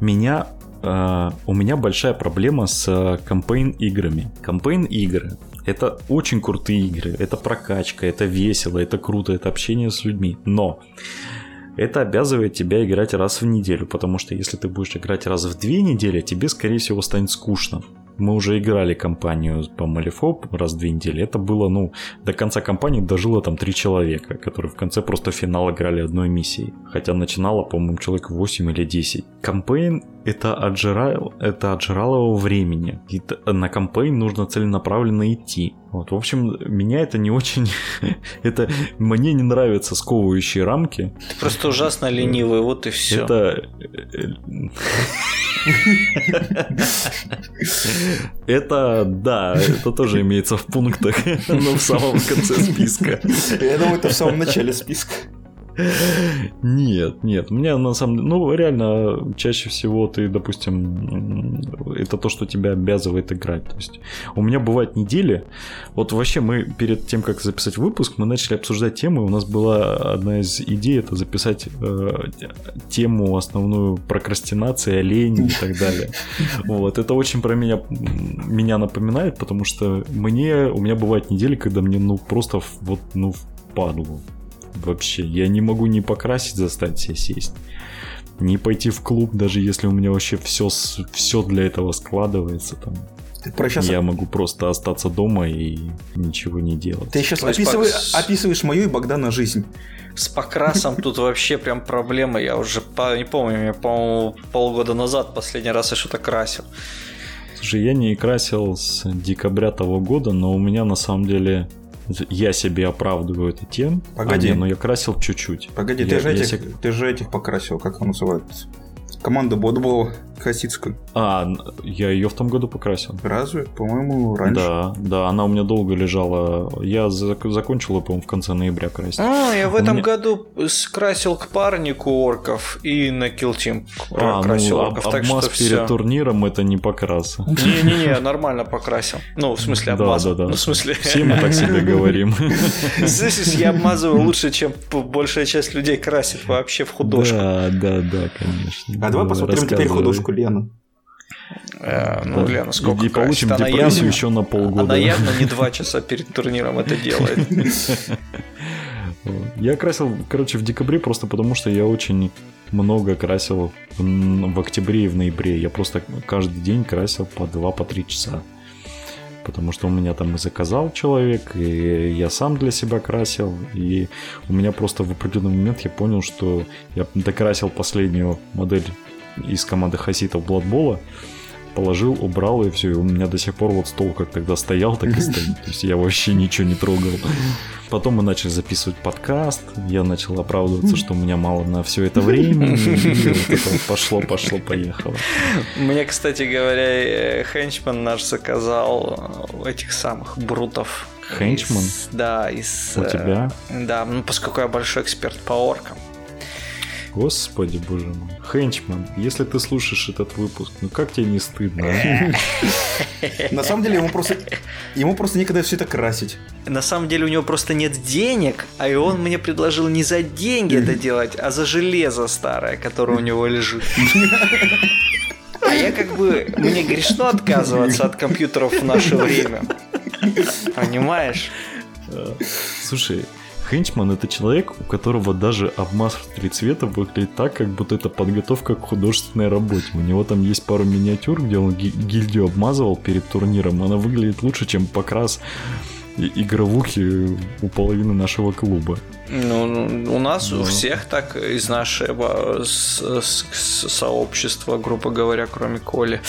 Меня Uh, у меня большая проблема с campaign играми. Это очень крутые игры, это прокачка, это весело, это круто, это общение с людьми. Но это обязывает тебя играть раз в неделю, потому что если ты будешь играть раз в две недели, тебе, скорее всего, станет скучно. Мы уже играли кампанию по Малифоп раз в две недели. Это было, ну, до конца кампании дожило там три человека, которые в конце просто финал играли одной миссией. Хотя начинало, по-моему, человек 8 или 10. Кампейн это, отжирал, это отжирало его времени. И на кампейн нужно целенаправленно идти. Вот, в общем, меня это не очень... это мне не нравятся сковывающие рамки. Ты просто ужасно ленивый, вот и все. Это... Это, да, это тоже имеется в пунктах, но в самом конце списка. Я думаю, это в самом начале списка. Нет, нет. Мне на самом деле, ну реально, чаще всего ты, допустим, это то, что тебя обязывает играть. То есть у меня бывают недели. Вот вообще мы перед тем, как записать выпуск, мы начали обсуждать темы. У нас была одна из идей, это записать э, тему основную прокрастинации, лень и так далее. Вот это очень про меня меня напоминает, потому что мне у меня бывают недели, когда мне ну просто вот ну впадло вообще. Я не могу ни покрасить, заставить себя сесть, ни пойти в клуб, даже если у меня вообще все, все для этого складывается там. Ты про сейчас... Я могу просто остаться дома и ничего не делать. Ты сейчас описывай, по... описываешь мою и Богдана жизнь. С покрасом тут вообще прям проблема. Я уже по... не помню, я, по-моему, полгода назад последний раз я что-то красил. Слушай, я не красил с декабря того года, но у меня на самом деле я себе оправдываю это тем. Погоди. А, не, но я красил чуть-чуть. Погоди, я, ты, же этих, себе... ты же этих покрасил, как он называется? Команда Бодбол Хасидскую. А, я ее в том году покрасил. Разве? По-моему, раньше. Да, да, она у меня долго лежала. Я закончил ее, по-моему, в конце ноября красить. А, я в этом меня... году скрасил к парнику орков и на Team а, красил ну, орков. Об, так обмаз что перед все. турниром это не покрас. Не-не-не, нормально покрасил. Ну, в смысле, обмазал. Да, да, да. Ну, в смысле... Все мы так себе говорим. Здесь я обмазываю лучше, чем большая часть людей красит вообще в художку. Да, да, да, конечно. А давай посмотрим теперь художку Лены. Э, ну, да. Лена, сколько И получим красит? депрессию явно, еще на полгода. Она явно не два часа перед турниром это делает. Я красил, короче, в декабре просто потому, что я очень много красил в, октябре и в ноябре. Я просто каждый день красил по 2-3 по часа. Потому что у меня там и заказал человек, и я сам для себя красил. И у меня просто в определенный момент я понял, что я докрасил последнюю модель из команды хаситов Бладбола положил, убрал и все. И у меня до сих пор вот стол как тогда стоял, так и стоит. То есть я вообще ничего не трогал. Потом мы начали записывать подкаст. Я начал оправдываться, что у меня мало на все это время. пошло, пошло, поехало. Мне, кстати говоря, Хенчман наш заказал этих самых брутов. Хенчман? Да, из... У тебя? Э, да, ну поскольку я большой эксперт по оркам. Господи, боже мой. Хенчман, если ты слушаешь этот выпуск, ну как тебе не стыдно? На самом деле ему просто, ему просто некогда все это красить. На самом деле у него просто нет денег, а и он мне предложил не за деньги это делать, а за железо старое, которое у него лежит. А я как бы, мне грешно отказываться от компьютеров в наше время. Понимаешь? Слушай, Хенчман это человек, у которого даже обмаз цвета выглядит так, как будто это подготовка к художественной работе. У него там есть пару миниатюр, где он гильдию обмазывал перед турниром. Она выглядит лучше, чем покрас игровухи у половины нашего клуба. Ну, у нас да. у всех так из нашего с, с, с сообщества, грубо говоря, кроме Коли.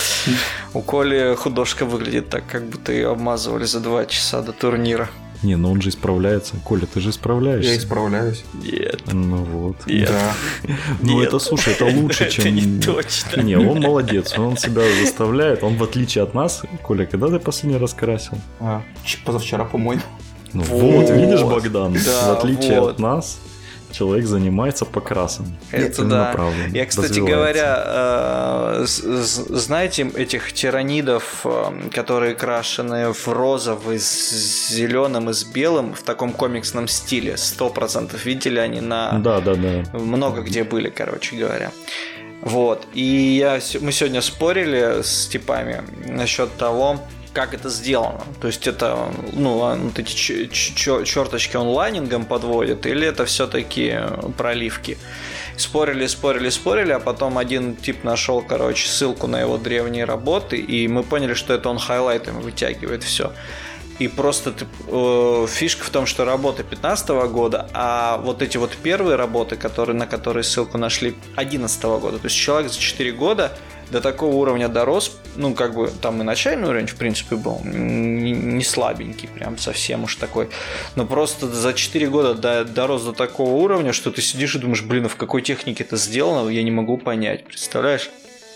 У Коли художка выглядит так, как будто ее обмазывали за два часа до турнира. Не, ну он же исправляется. Коля, ты же исправляешься. Я исправляюсь. Нет. Ну вот. Нет. Да. Ну это, слушай, это лучше, чем... Это не точно. Не, он молодец, он себя заставляет. Он в отличие от нас... Коля, когда ты последний раз красил? А, позавчера, по-моему. Ну вот, видишь, Богдан, в отличие от нас, человек занимается покрасом. Это да. Я, кстати говоря, э, знаете этих тиранидов, э, которые крашены в розовый, с зеленым и с белым в таком комиксном стиле? Сто процентов видели они на... Да, да, да. Много где были, короче говоря. Вот. И я, мы сегодня спорили с типами насчет того, как это сделано. То есть это, ну, вот эти черточки онлайнингом подводят, или это все-таки проливки. Спорили, спорили, спорили, а потом один тип нашел, короче, ссылку на его древние работы, и мы поняли, что это он хайлайтами вытягивает все. И просто ты, э, фишка в том, что работа 15 года, а вот эти вот первые работы, которые, на которые ссылку нашли 11 года. То есть человек за 4 года до такого уровня дорос, ну, как бы там и начальный уровень, в принципе, был не слабенький, прям совсем уж такой, но просто за 4 года до, дорос до такого уровня, что ты сидишь и думаешь, блин, а в какой технике это сделано, я не могу понять, представляешь?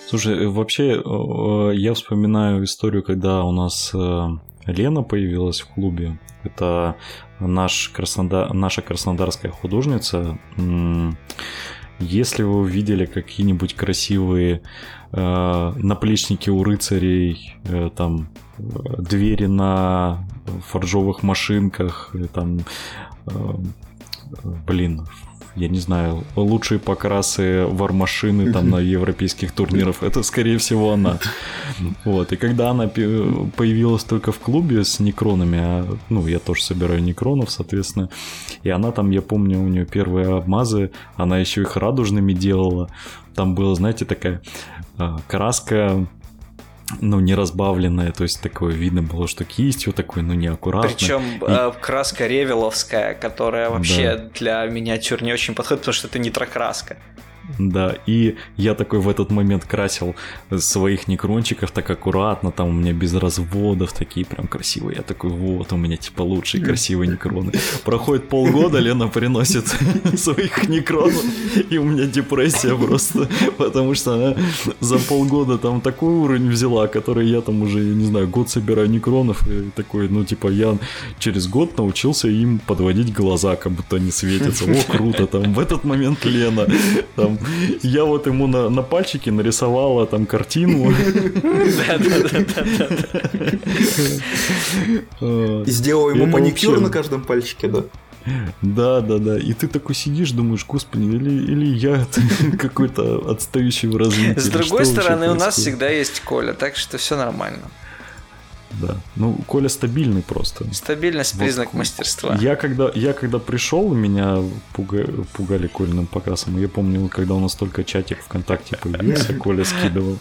Слушай, вообще, э, я вспоминаю историю, когда у нас э, Лена появилась в клубе. Это наш Краснодар, наша краснодарская художница. Если вы увидели какие-нибудь красивые э, наплечники у рыцарей, э, там э, двери на форжовых машинках, э, там, э, блин, я не знаю, лучшие покрасы вармашины там на европейских турнирах, это скорее всего она. Вот, и когда она появилась только в клубе с некронами, а, ну, я тоже собираю некронов, соответственно, и она там, я помню, у нее первые обмазы, она еще их радужными делала, там была, знаете, такая а, краска ну, не разбавленная, то есть такое видно было, что кистью такой, ну, неаккуратно. Причем и... э, краска ревеловская, которая вообще да. для миниатюр не очень подходит, потому что это нитрокраска. Да, и я такой в этот момент красил своих некрончиков так аккуратно, там у меня без разводов, такие прям красивые. Я такой, вот, у меня типа лучшие красивые некроны. Проходит полгода, Лена приносит своих некронов, и у меня депрессия просто, потому что она за полгода там такой уровень взяла, который я там уже, не знаю, год собираю некронов, и такой, ну типа я через год научился им подводить глаза, как будто они светятся. О, круто, там в этот момент Лена, там я вот ему на, на пальчике нарисовала там картину. И сделала ему маникюр на каждом пальчике, да? Да, да, да. И ты такой сидишь, думаешь, господи, или, или я какой-то отстающий в развитии. С другой стороны, у нас всегда есть Коля, так что все нормально. Да. Ну, Коля стабильный просто. Стабильность вот. признак мастерства. Я когда, я когда пришел, меня пуга, пугали Колиным показом. Я помню, когда у нас только чатик ВКонтакте появился, Коля скидывал.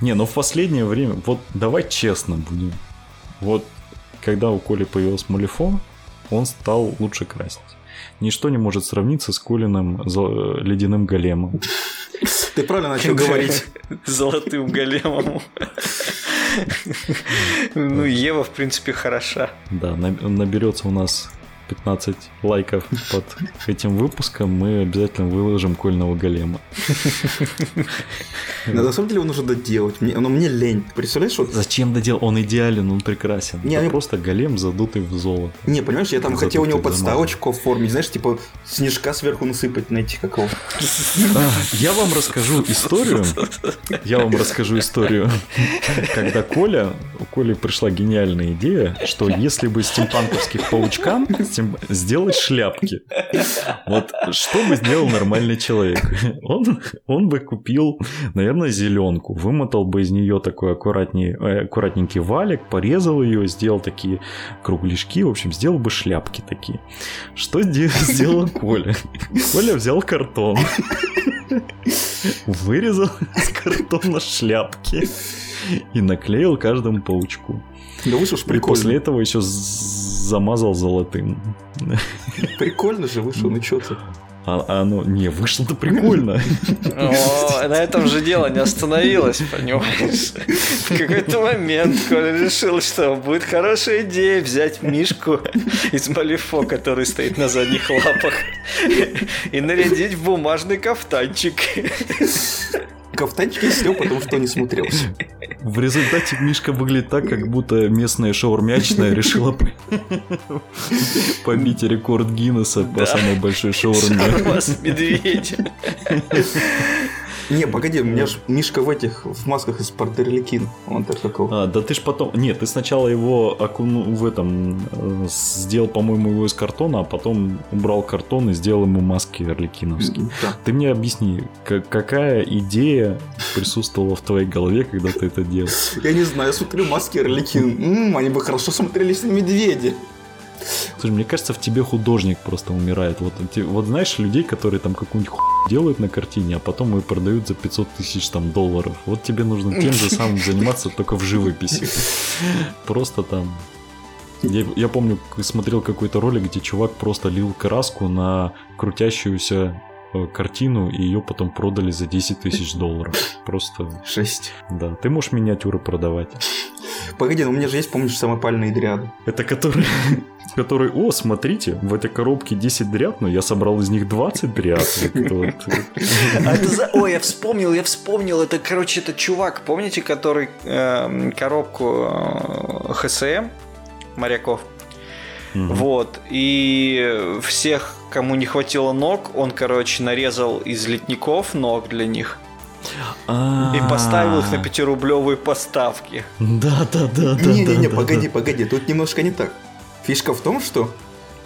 Не, но в последнее время, вот давай честно будем. Вот когда у Коли появился Малифон, он стал лучше красить. Ничто не может сравниться с Колиным ледяным големом. Ты правильно начал говорить. Золотым големом. Ну, Ева, в принципе, хороша. Да, наберется у нас 15 лайков под этим выпуском, мы обязательно выложим кольного голема. Но на самом деле его нужно доделать. Мне, но мне лень. представляешь, вот... Зачем доделать? Он идеален, он прекрасен. Не, Это просто голем, задутый в золото. Не, понимаешь, я там задутый хотел у него подставочку оформить, знаешь, типа снежка сверху насыпать, найти какого. А, я вам расскажу историю. Я вам расскажу историю. Когда Коля, у Коли пришла гениальная идея, что если бы стимпанковских паучкам допустим, сделать шляпки. Вот что бы сделал нормальный человек? Он, он бы купил, наверное, зеленку, вымотал бы из нее такой аккуратней, э, аккуратненький валик, порезал ее, сделал такие кругляшки, в общем, сделал бы шляпки такие. Что сделал Коля? Коля взял картон, вырезал из картона шляпки и наклеил каждому паучку. Да вышел прикольно. И после этого еще замазал золотым. Прикольно же вышел, ну что ты? А, а оно, не, вышло-то прикольно. О, на этом же дело не остановилось, понимаешь? В какой-то момент Коля решил, что будет хорошая идея взять Мишку из Малифо, который стоит на задних лапах, и нарядить в бумажный кафтанчик. Кафтанчик я снял, потому что не смотрелся. В результате Мишка выглядит так, как будто местная шаурмячная решила побить рекорд Гиннесса по самой большой шаурме. Шаурма с медведем. Не, погоди, у меня же Мишка в этих, в масках из Портерликин. Он так какого. А, да ты ж потом... Нет, ты сначала его окуну... в этом... Э, сделал, по-моему, его из картона, а потом убрал картон и сделал ему маски орликиновские. Да. Ты мне объясни, какая идея присутствовала в твоей голове, когда ты это делал? Я не знаю, я смотрю маски орликин. Они бы хорошо смотрелись на медведе. Слушай, мне кажется, в тебе художник просто умирает. Вот, вот знаешь, людей, которые там какую-нибудь ху делают на картине, а потом ее продают за 500 тысяч там долларов. Вот тебе нужно тем же самым заниматься, только в живописи. Просто там я, я помню, смотрел какой-то ролик, где чувак просто лил краску на крутящуюся картину, и ее потом продали за 10 тысяч долларов. Просто... Шесть. Да, ты можешь миниатюры продавать. Погоди, ну у меня же есть, помнишь, самопальные дриады. Это который, который, о, смотрите, в этой коробке 10 дряд, но я собрал из них 20 дряд. А. Ой, я вспомнил, я вспомнил, это, короче, это чувак, помните, который э, коробку э, ХСМ моряков. Угу. Вот. И всех, кому не хватило ног, он, короче, нарезал из летников ног для них. И поставил их на пятирублевые поставки. Да, да, да, да. Не-не-не, погоди, погоди, тут немножко не так. Фишка в том, что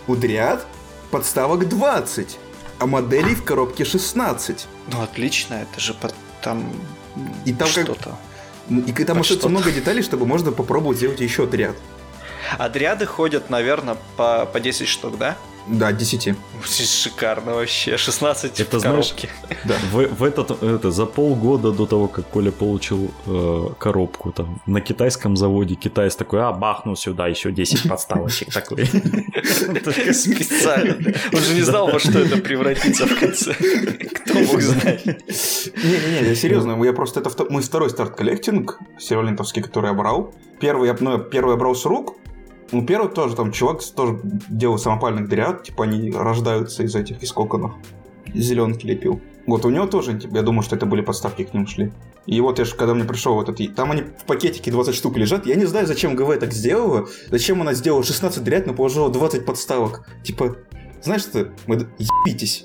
у Дриад подставок 20, а моделей в коробке 16. Ну отлично, это же под, там и там что-то. Как... И там остается много деталей, чтобы можно попробовать сделать еще отряд. Отряды ходят, наверное, по, по 10 штук, да? Да, 10. Шикарно вообще. 16 это, в коробке. Знаешь, да. в, в этот, это, за полгода до того, как Коля получил э, коробку там на китайском заводе, китайец такой, а, бахнул сюда еще 10 подставочек такой. Только специально. Он же не знал, во что это превратится в конце. Кто мог знать? Не-не-не, серьезно, я просто это мой второй старт коллектинг, сервалентовский, который я брал. Первый я, ну, первый я брал с рук, ну, первый тоже, там, чувак тоже делал самопальных дриад, типа они рождаются из этих, из коконов. Зеленки лепил. Вот у него тоже, типа, я думаю, что это были подставки к ним шли. И вот я же, когда мне пришел вот этот, там они в пакетике 20 штук лежат, я не знаю, зачем ГВ так сделала, зачем она сделала 16 дряд, но положила 20 подставок. Типа, знаешь что, мы ебитесь.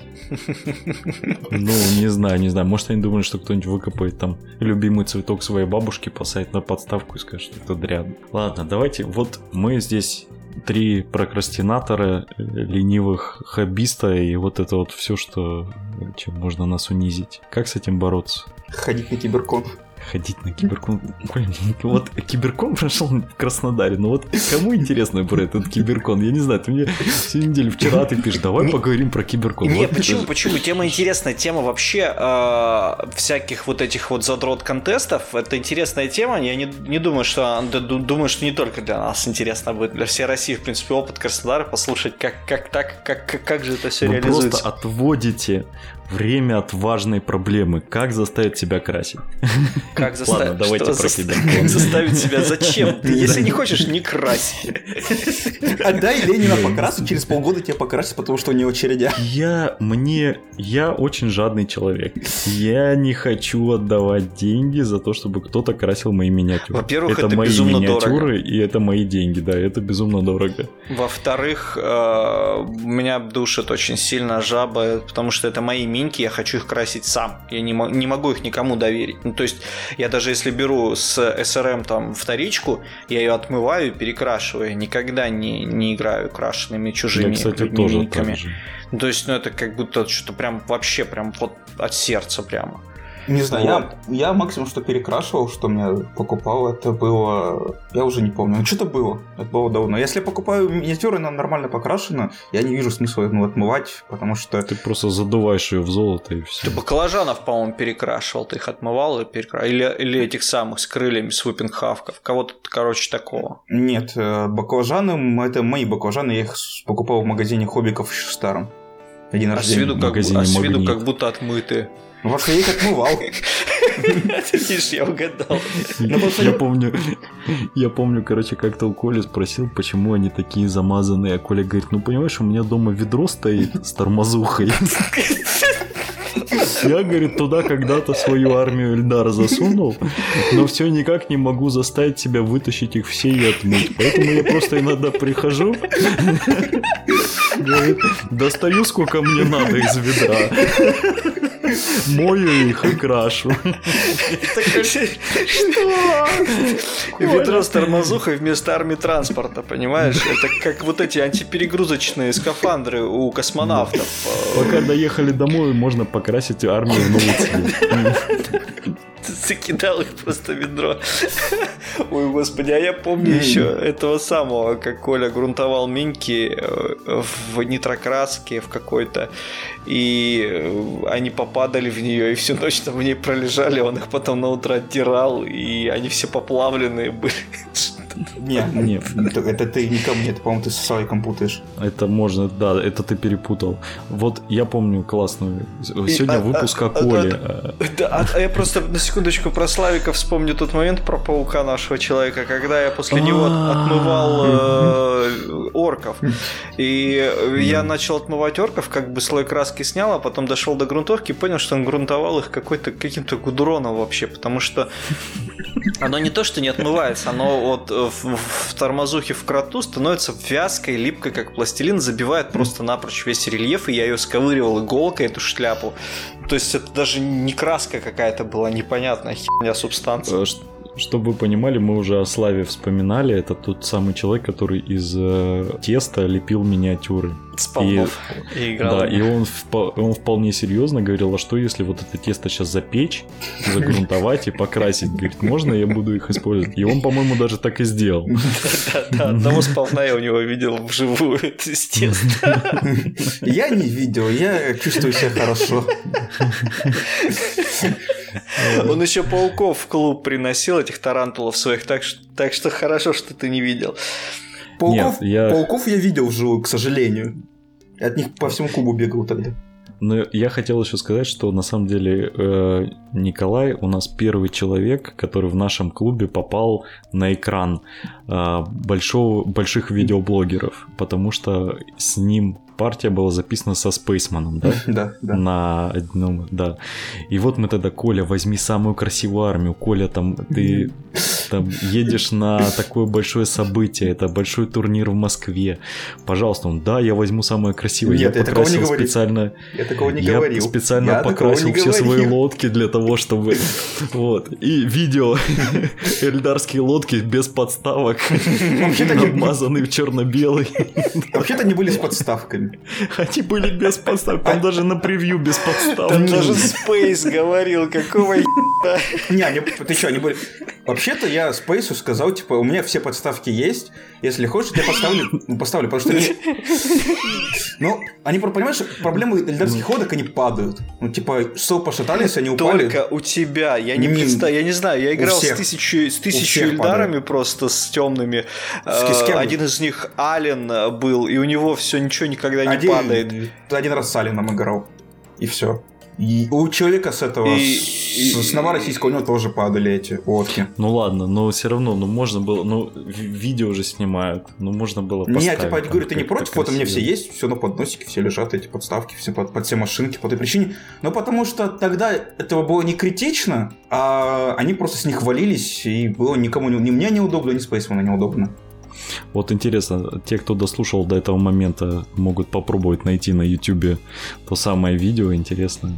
Ну, не знаю, не знаю. Может, они думали, что кто-нибудь выкопает там любимый цветок своей бабушки, посадит на подставку и скажет, что это дряд. Ладно, давайте. Вот мы здесь три прокрастинатора, э, ленивых хоббиста и вот это вот все, что чем можно нас унизить. Как с этим бороться? Ходить на киберкон ходить на киберкон. Блин, вот киберкон прошел в Краснодаре, но вот кому интересно про этот киберкон? Я не знаю, ты мне всю неделю вчера ты пишешь, давай поговорим про киберкон. Нет, почему, почему? Тема интересная, тема вообще э, всяких вот этих вот задрот контестов, это интересная тема, я не, не думаю, что, думаю, что не только для нас интересно будет, для всей России, в принципе, опыт Краснодара, послушать, как, как так, как, как, как же это все Вы реализуется. просто отводите Время от важной проблемы. Как заставить себя красить? Как заставить? Ладно, давайте про себя. Как заставить себя? Зачем? Ты, если не хочешь, не крась. Отдай Ленина покрасу, через полгода тебя покрасят, потому что у него очередя. Я, мне, я очень жадный человек. Я не хочу отдавать деньги за то, чтобы кто-то красил мои миниатюры. Во-первых, это, это мои безумно миниатюры, дорого. и это мои деньги, да, это безумно дорого. Во-вторых, э, меня душит очень сильно жаба, потому что это мои миньки, я хочу их красить сам. Я не, не могу их никому доверить. Ну, то есть, я даже если беру с SRM там вторичку, я ее отмываю и перекрашиваю. никогда не, не играю крашенными чужими я, кстати, тоже миньками. Ну, то есть, ну, это как будто что-то прям вообще прям вот от сердца прямо. Не знаю, вот. я, я максимум, что перекрашивал, что мне покупал, это было... Я уже не помню. Ну, что-то было. Это было давно. Если я покупаю миниатюры, она нормально покрашена, я не вижу смысла ее отмывать, потому что... Ты просто задуваешь ее в золото и все. Ты баклажанов, по-моему, перекрашивал. Ты их отмывал и перекрашивал. Или, или этих самых с крыльями свупингхавков. Кого-то, короче, такого. Нет, э, баклажаны, это мои баклажаны, я их покупал в магазине хоббиков еще старом. Один а с виду, как, а с виду как будто отмытые. Может, я их отмывал. Видишь, я угадал. Я помню, я помню, короче, как-то у Коли спросил, почему они такие замазанные, а Коля говорит, ну, понимаешь, у меня дома ведро стоит с тормозухой. Я, говорит, туда когда-то свою армию Эльдара засунул, но все никак не могу заставить себя вытащить их все и отмыть. Поэтому я просто иногда прихожу, говорит, достаю сколько мне надо из ведра. Мою их и крашу. Что? Ведро с тормозухой вместо армии транспорта, понимаешь? Это как вот эти антиперегрузочные скафандры у космонавтов. Пока доехали домой, можно покрасить армию в новый цвет закидал их просто ведро. Ой, господи, а я помню еще этого самого, как Коля грунтовал миньки э, в нитрокраске в какой-то, и э, они попадали в нее, и всю ночь там в ней пролежали, он их потом на утро оттирал, и они все поплавленные были. Нет, нет, это ты не ко мне, это, по-моему, ты с Славиком путаешь. Это можно, да, это ты перепутал. Вот я помню классную. Сегодня а, выпуск а, о Коле. А, да, а я просто на секундочку про Славика вспомню тот момент про паука нашего человека, когда я после него отмывал э, орков. И я начал отмывать орков, как бы слой краски снял, а потом дошел до грунтовки и понял, что он грунтовал их какой-то каким-то гудроном вообще, потому что оно не то, что не отмывается, оно вот в, в тормозухе в кроту становится вязкой, липкой, как пластилин, забивает просто напрочь весь рельеф, и я ее сковыривал иголкой, эту шляпу. То есть это даже не краска какая-то была, непонятная херня субстанция. Э, чтобы вы понимали, мы уже о Славе вспоминали. Это тот самый человек, который из э, теста лепил миниатюры. С и, и играл. Да, и он, он вполне серьезно говорил, а что если вот это тесто сейчас запечь, загрунтовать и покрасить? Говорит, можно я буду их использовать? И он, по-моему, даже так и сделал. Да, одного сполна я у него видел вживую из теста. Я не видел, я чувствую себя хорошо. Он еще пауков в клуб приносил, этих тарантулов своих, так что хорошо, что ты не видел. Пауков, Нет, я... пауков я видел вживую, к сожалению. От них по всему клубу бегал тогда. Но я хотел еще сказать, что на самом деле э, Николай у нас первый человек, который в нашем клубе попал на экран э, большого, больших видеоблогеров, потому что с ним партия была записана со Спейсманом, да? Да, да. На одном, да. И вот мы тогда, Коля, возьми самую красивую армию. Коля, там ты там едешь на такое большое событие, это большой турнир в Москве. Пожалуйста, он, да, я возьму самое красивое. Нет, я, я такого не специально. Я такого не я говорил. специально я покрасил все говорил. свои лодки для того, чтобы... Вот. И видео эльдарские лодки без подставок, обмазанные в черно-белый. Вообще-то они были с подставками. Они были без подстав. Там даже на превью без подстав. Там даже Space говорил, какого Не, ты что, они были... Вообще-то я Спейсу сказал, типа, у меня все подставки есть, если хочешь, я поставлю, ну, поставлю, потому что... Они... Ну, они, понимаешь, проблемы эльдарских ходок, они падают. Ну, типа, что пошатались, они упали. Только у тебя, я не представляю, я не знаю, я играл с тысячей, с тысячей эльдарами просто, с темными. Один из них Ален был, и у него все ничего никогда не падает. Один раз с Алином играл, и все. И у человека с этого, и, с, и, с новороссийского, у него тоже падали эти лодки. Ну ладно, но все равно, ну можно было, ну видео уже снимают, ну можно было поставить. Не, я типа там, говорю, ты не против, вот у меня все есть, все на подносике, все лежат, эти подставки, все под, под все машинки по этой причине. Но потому что тогда этого было не критично, а они просто с них валились, и было никому, ни мне неудобно, ни Спейсмана неудобно. Вот интересно, те, кто дослушал до этого момента, могут попробовать найти на YouTube то самое видео. Интересно,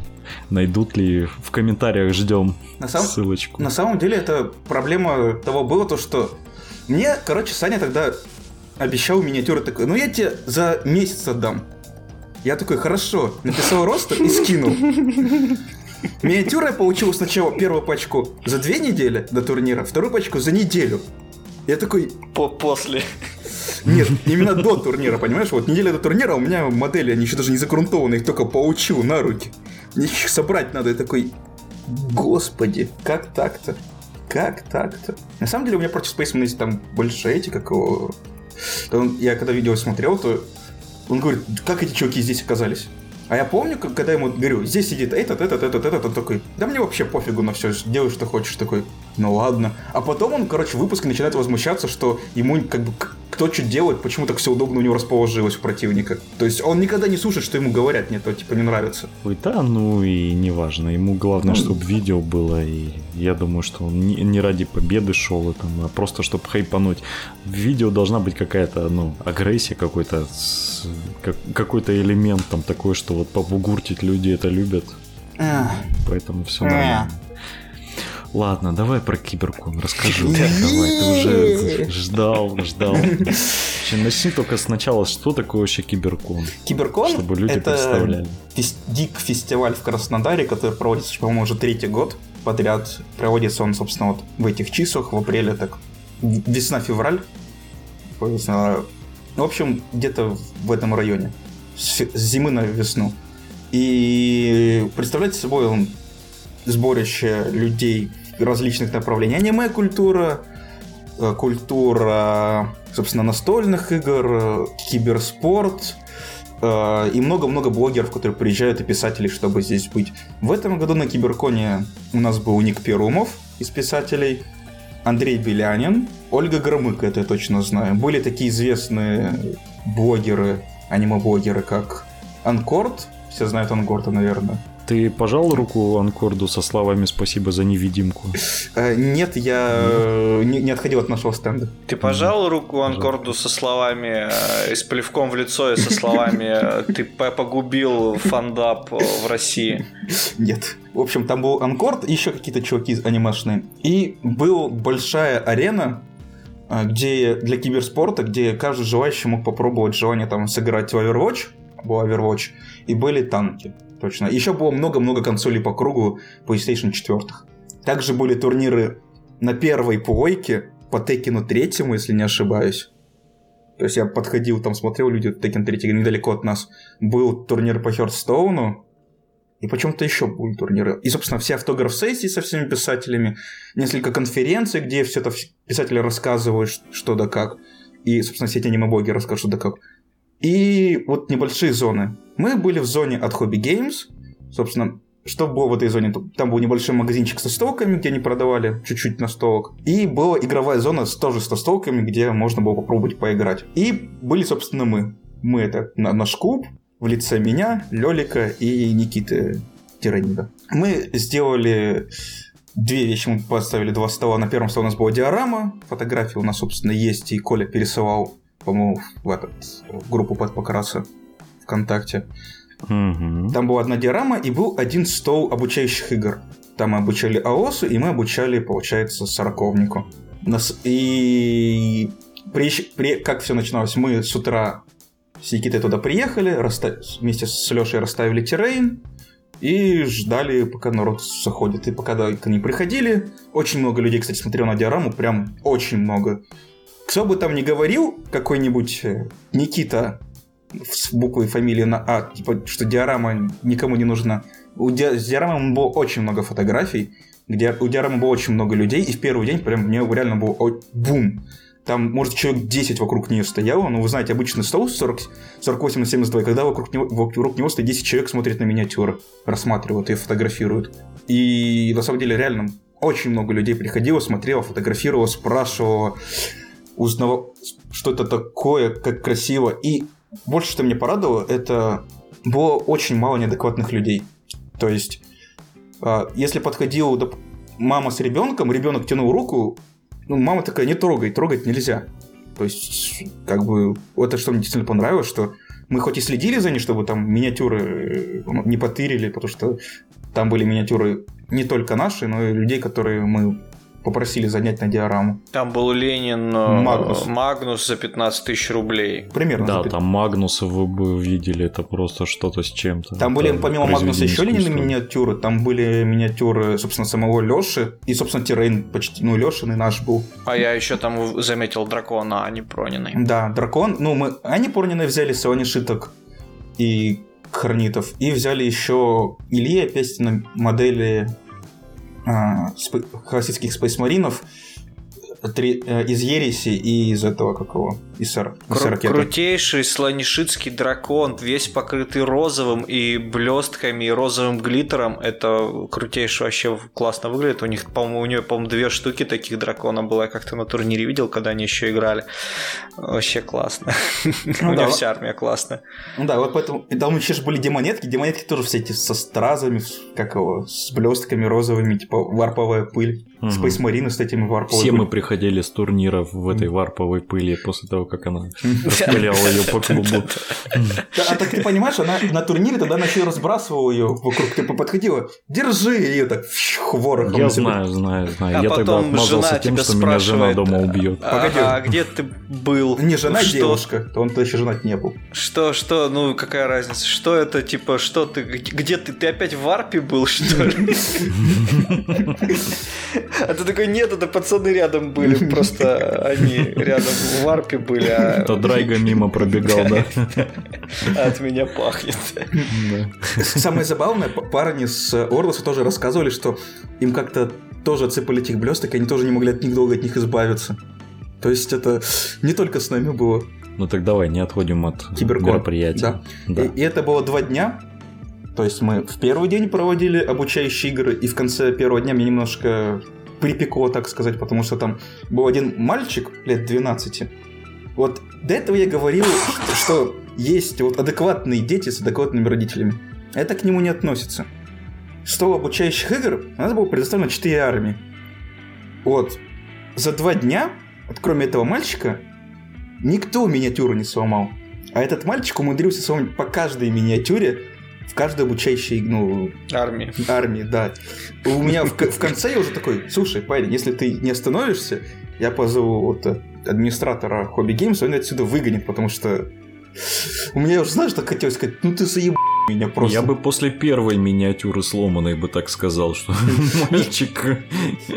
найдут ли в комментариях ждем на сам... ссылочку. На самом деле это проблема того было то, что мне, короче, Саня тогда обещал миниатюры такой, ну я тебе за месяц отдам. Я такой, хорошо, написал ростер и скинул. Миниатюры я получил сначала первую пачку за две недели до турнира, вторую пачку за неделю. Я такой... По после. Нет, именно до турнира, понимаешь? Вот неделя до турнира у меня модели, они еще даже не загрунтованы, их только поучил на руки. Мне их собрать надо. Я такой, господи, как так-то? Как так-то? На самом деле у меня против Space Marine там больше эти, как его... Я когда видео смотрел, то он говорит, как эти чуваки здесь оказались? А я помню, когда ему говорю, здесь сидит этот, этот, этот, этот, он такой, да мне вообще пофигу на все, делай, что хочешь, такой, ну ладно. А потом он, короче, в выпуске начинает возмущаться, что ему как бы кто что делает, почему так все удобно у него расположилось у противника. То есть он никогда не слушает, что ему говорят, мне то типа не нравится. Ой, да, ну и неважно. Ему главное, ну, чтобы видео было, и я думаю, что он не, не ради победы шел, там, а просто чтобы хайпануть. В видео должна быть какая-то, ну, агрессия какой-то, как, какой-то элемент там такой, что вот побугуртить люди это любят. Поэтому все нормально. Ладно, давай про киберкон расскажу. Давай, ты уже ждал, ждал. Начни только сначала, что такое вообще киберкон? Киберкон чтобы люди это представляли. дик-фестиваль в Краснодаре, который проводится, по-моему, уже третий год подряд. Проводится он, собственно, вот в этих числах, в апреле, так весна-февраль. В общем, где-то в этом районе. С зимы на весну. И представляете собой он сборище людей различных направлений. Аниме-культура, э, культура, собственно, настольных игр, э, киберспорт э, и много-много блогеров, которые приезжают и писателей, чтобы здесь быть. В этом году на Киберконе у нас был Ник Перумов из писателей, Андрей Белянин, Ольга Громык, это я точно знаю. Были такие известные блогеры, аниме-блогеры, как Анкорд, все знают Анкорда, наверное, Ты пожал руку Анкорду со словами «спасибо за невидимку»? Э, нет, я не отходил от нашего стенда. Ты пожал руку Анкорду со словами э, с плевком в лицо и со словами «ты погубил фандап в России»? Нет. В общем, там был Анкорд, еще какие-то чуваки анимешные. И была большая арена, э, где для киберспорта, где каждый желающий мог попробовать желание там сыграть в Overwatch, был Overwatch, и были танки. Точно. Еще было много-много консолей по кругу PlayStation 4. Также были турниры на первой плойке по Текину третьему, если не ошибаюсь. То есть я подходил, там смотрел люди Tekken 3 недалеко от нас. Был турнир по Херстоуну, и почему-то еще были турниры. И, собственно, все автограф-сессии со всеми писателями, несколько конференций, где все это писатели рассказывают, что да как. И, собственно, все эти аниме-блоги расскажут, что да как. И вот небольшие зоны. Мы были в зоне от Hobby Games. Собственно, что было в этой зоне? Там был небольшой магазинчик со столками, где они продавали чуть-чуть настолок. И была игровая зона с, тоже со столками, где можно было попробовать поиграть. И были, собственно, мы. Мы это наш клуб в лице меня, Лёлика и Никиты Тиранида. Мы сделали две вещи. Мы поставили два стола. На первом столе у нас была диорама. Фотографии у нас, собственно, есть. И Коля пересылал по-моему, в, этот, в группу под покраса ВКонтакте. Угу. Там была одна диорама и был один стол обучающих игр. Там мы обучали АОСу, и мы обучали, получается, сороковнику. Нас... И при... При... как все начиналось? Мы с утра с Никитой туда приехали, расста... вместе с Лешей расставили террейн, и ждали, пока народ заходит. И пока они приходили, очень много людей, кстати, смотрел на диораму, прям очень много. Кто бы там ни говорил, какой-нибудь э, Никита с буквой фамилии на А, типа, что диорама никому не нужна. У ди... с диорамой было очень много фотографий, где у диорамы было очень много людей, и в первый день прям мне реально был бум. Там, может, человек 10 вокруг нее стояло, но вы знаете, обычный стол 40, 48 на 72, когда вокруг него, вокруг него стоит 10 человек, смотрит на миниатюры, рассматривают и фотографируют. И на самом деле реально очень много людей приходило, смотрело, фотографировало, спрашивало, узнавал, что это такое, как красиво. И больше, что меня порадовало, это было очень мало неадекватных людей. То есть, а, если подходил мама с ребенком, ребенок тянул руку, ну, мама такая, не трогай, трогать нельзя. То есть, как бы, это что мне действительно понравилось, что мы хоть и следили за ней, чтобы там миниатюры э, не потырили, потому что там были миниатюры не только наши, но и людей, которые мы попросили занять на диораму. Там был Ленин э, Магнус, Магнус за 15 тысяч рублей. Примерно. Да, там Магнуса вы бы видели, это просто что-то с чем-то. Там были, помимо Магнуса, еще Ленина миниатюры, там были миниатюры, собственно, самого Лёши, и, собственно, Тирейн почти, ну, Лёшин и наш был. А я еще там заметил дракона, а не Прониной. Да, дракон, ну, мы, они Прониной взяли Сиони Шиток и Хранитов, и взяли еще Ильи опять на модели а, классических спейсмаринов э, из Ереси и из этого какого? Из, сар, Кру- Крутейший слонишитский дракон, весь покрытый розовым и блестками, и розовым глиттером. Это крутейший вообще классно выглядит. У них, по-моему, у нее, по-моему, две штуки таких дракона было. Я как-то на турнире видел, когда они еще играли. Вообще классно. Ну, у да, вся армия классная. Ну да, вот поэтому... И там еще же были демонетки. Демонетки тоже все эти со стразами, как его, с блестками розовыми, типа варповая пыль. Угу. Space Marine с этими варповыми. Все мы приходили с турниров в этой варповой пыли после того, как она распыляла ее по клубу. А так ты понимаешь, она на турнире тогда она еще разбрасывала ее вокруг, ты подходила, держи ее так ворохом. Я знаю, знаю, знаю. А Я тогда отмазался тем, что меня жена дома убьет. А где ты был? Не жена, девушка. Он тогда еще женат не был. Что, что, ну какая разница? Что это, типа, что ты, где ты? Ты опять в варпе был, что ли? А ты такой, нет, это пацаны рядом были, просто они рядом в варпе были. А... То Драйга мимо пробегал, да? От меня пахнет. Самое забавное, парни с Орлоса тоже рассказывали, что им как-то тоже отсыпали этих блесток, и они тоже не могли от них долго от них избавиться. То есть это не только с нами было. Ну так давай, не отходим от Киберкон. мероприятия. Да. да. И, и это было два дня. То есть мы в первый день проводили обучающие игры, и в конце первого дня мне немножко припекло, так сказать, потому что там был один мальчик лет 12. Вот до этого я говорил, что есть вот адекватные дети с адекватными родителями. Это к нему не относится. 100 обучающих игр, у нас было предоставлено 4 армии. Вот. За два дня, вот кроме этого мальчика, никто миниатюру не сломал. А этот мальчик умудрился сломать по каждой миниатюре в каждой обучающей, ну... Армии. Армии, да. У меня в, в конце я уже такой, слушай, парень, если ты не остановишься, я позову вот администратора Хобби Геймс, он отсюда выгонит, потому что у меня уже, знаешь, так хотелось сказать, ну ты заеб меня просто. Я бы после первой миниатюры сломанной бы так сказал, что мальчик...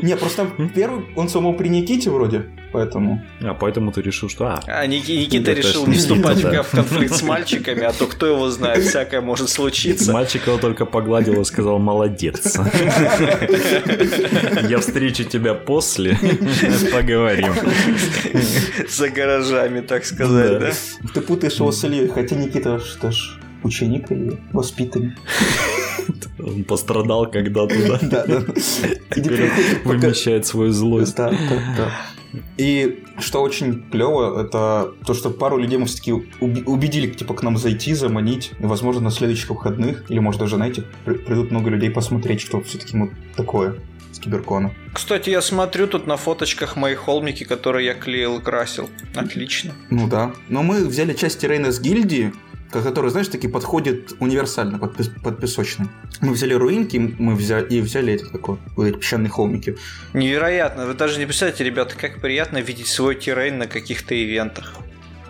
Не, просто первый он сломал при Никите вроде, поэтому... А, поэтому ты решил, что... А, а Никита решил не вступать в конфликт с мальчиками, а то кто его знает, всякое может случиться. Мальчик его только погладил и сказал «молодец». Я встречу тебя после, поговорим. За гаражами, так сказать, да? Ты путаешь его с Ильей, хотя Никита что ж ученик или воспитанник. Он пострадал когда-то, да? Да, да. Теперь вымещает свою злость. Да, да, да. И что очень клево, это то, что пару людей мы все-таки убедили, типа, к нам зайти, заманить. И, возможно, на следующих выходных, или, может, даже, знаете, придут много людей посмотреть, что все-таки мы такое с киберкона. Кстати, я смотрю тут на фоточках мои холмики, которые я клеил и красил. Отлично. Ну да. Но мы взяли часть Рейна с гильдии, который, знаешь, таки подходит универсально под, под песочный. Мы взяли руинки, мы взяли и взяли эти такой, эти песчаные холмики. Невероятно. Вы даже не представляете, ребята, как приятно видеть свой террейн на каких-то ивентах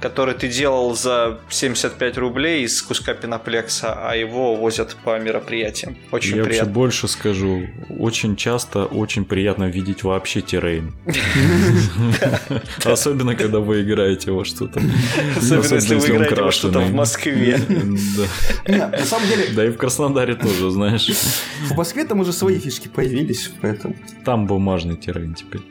который ты делал за 75 рублей из куска пеноплекса, а его возят по мероприятиям. Очень Я приятно. вообще больше скажу. Очень часто очень приятно видеть вообще террейн. Особенно, когда вы играете во что-то. Особенно, если вы играете во что-то в Москве. Да. На самом деле... Да и в Краснодаре тоже, знаешь. В Москве там уже свои фишки появились, поэтому... Там бумажный террейн теперь.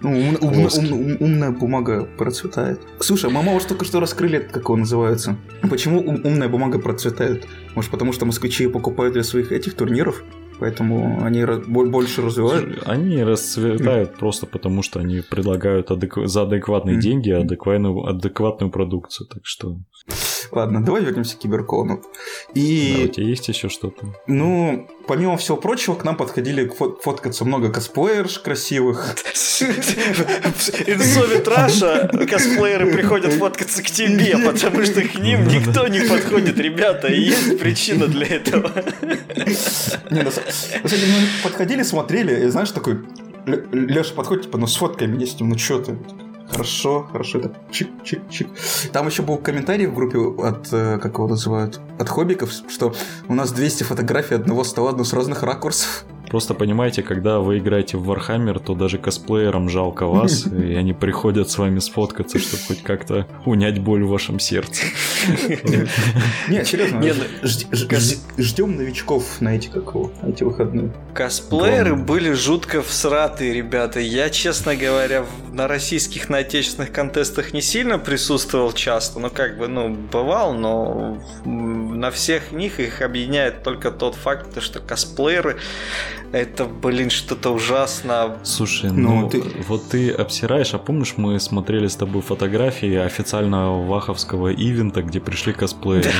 Ну, ум, ум, ум, умная бумага процветает. Слушай, мы может только что раскрыли, как его называется. Почему умная бумага процветает? Может, потому что москвичи покупают для своих этих турниров? Поэтому они больше развивают. Они расцветают просто потому, что они предлагают адек... за адекватные деньги адекватную, адекватную продукцию. Так что Ладно, давай вернемся к киберкону. И... Да, у тебя есть еще что-то? Ну, помимо всего прочего, к нам подходили фоткаться много косплеерш красивых. Инсовит Раша мы приходят фоткаться к тебе, потому что к ним никто не подходит, ребята, и есть причина для этого. Не, на самом деле, мы подходили, смотрели, и знаешь, такой, Леша подходит, типа, ну сфоткай меня с ним, ну что ты? Хорошо, хорошо, это чик-чик-чик. Там еще был комментарий в группе от, э, как его называют, от хоббиков, что у нас 200 фотографий одного стола, но с разных ракурсов. Просто понимаете, когда вы играете в Warhammer, то даже косплеерам жалко вас, и они приходят с вами сфоткаться, чтобы хоть как-то унять боль в вашем сердце. Не, серьезно, ждем новичков на эти, как эти выходные. Косплееры были жутко всратые, ребята. Я, честно говоря, на российских, на отечественных контестах не сильно присутствовал часто, ну как бы, ну, бывал, но на всех них их объединяет только тот факт, что косплееры это, блин, что-то ужасно. Слушай, ну, ну ты... вот ты обсираешь, а помнишь, мы смотрели с тобой фотографии официального ваховского ивента, где пришли косплееры?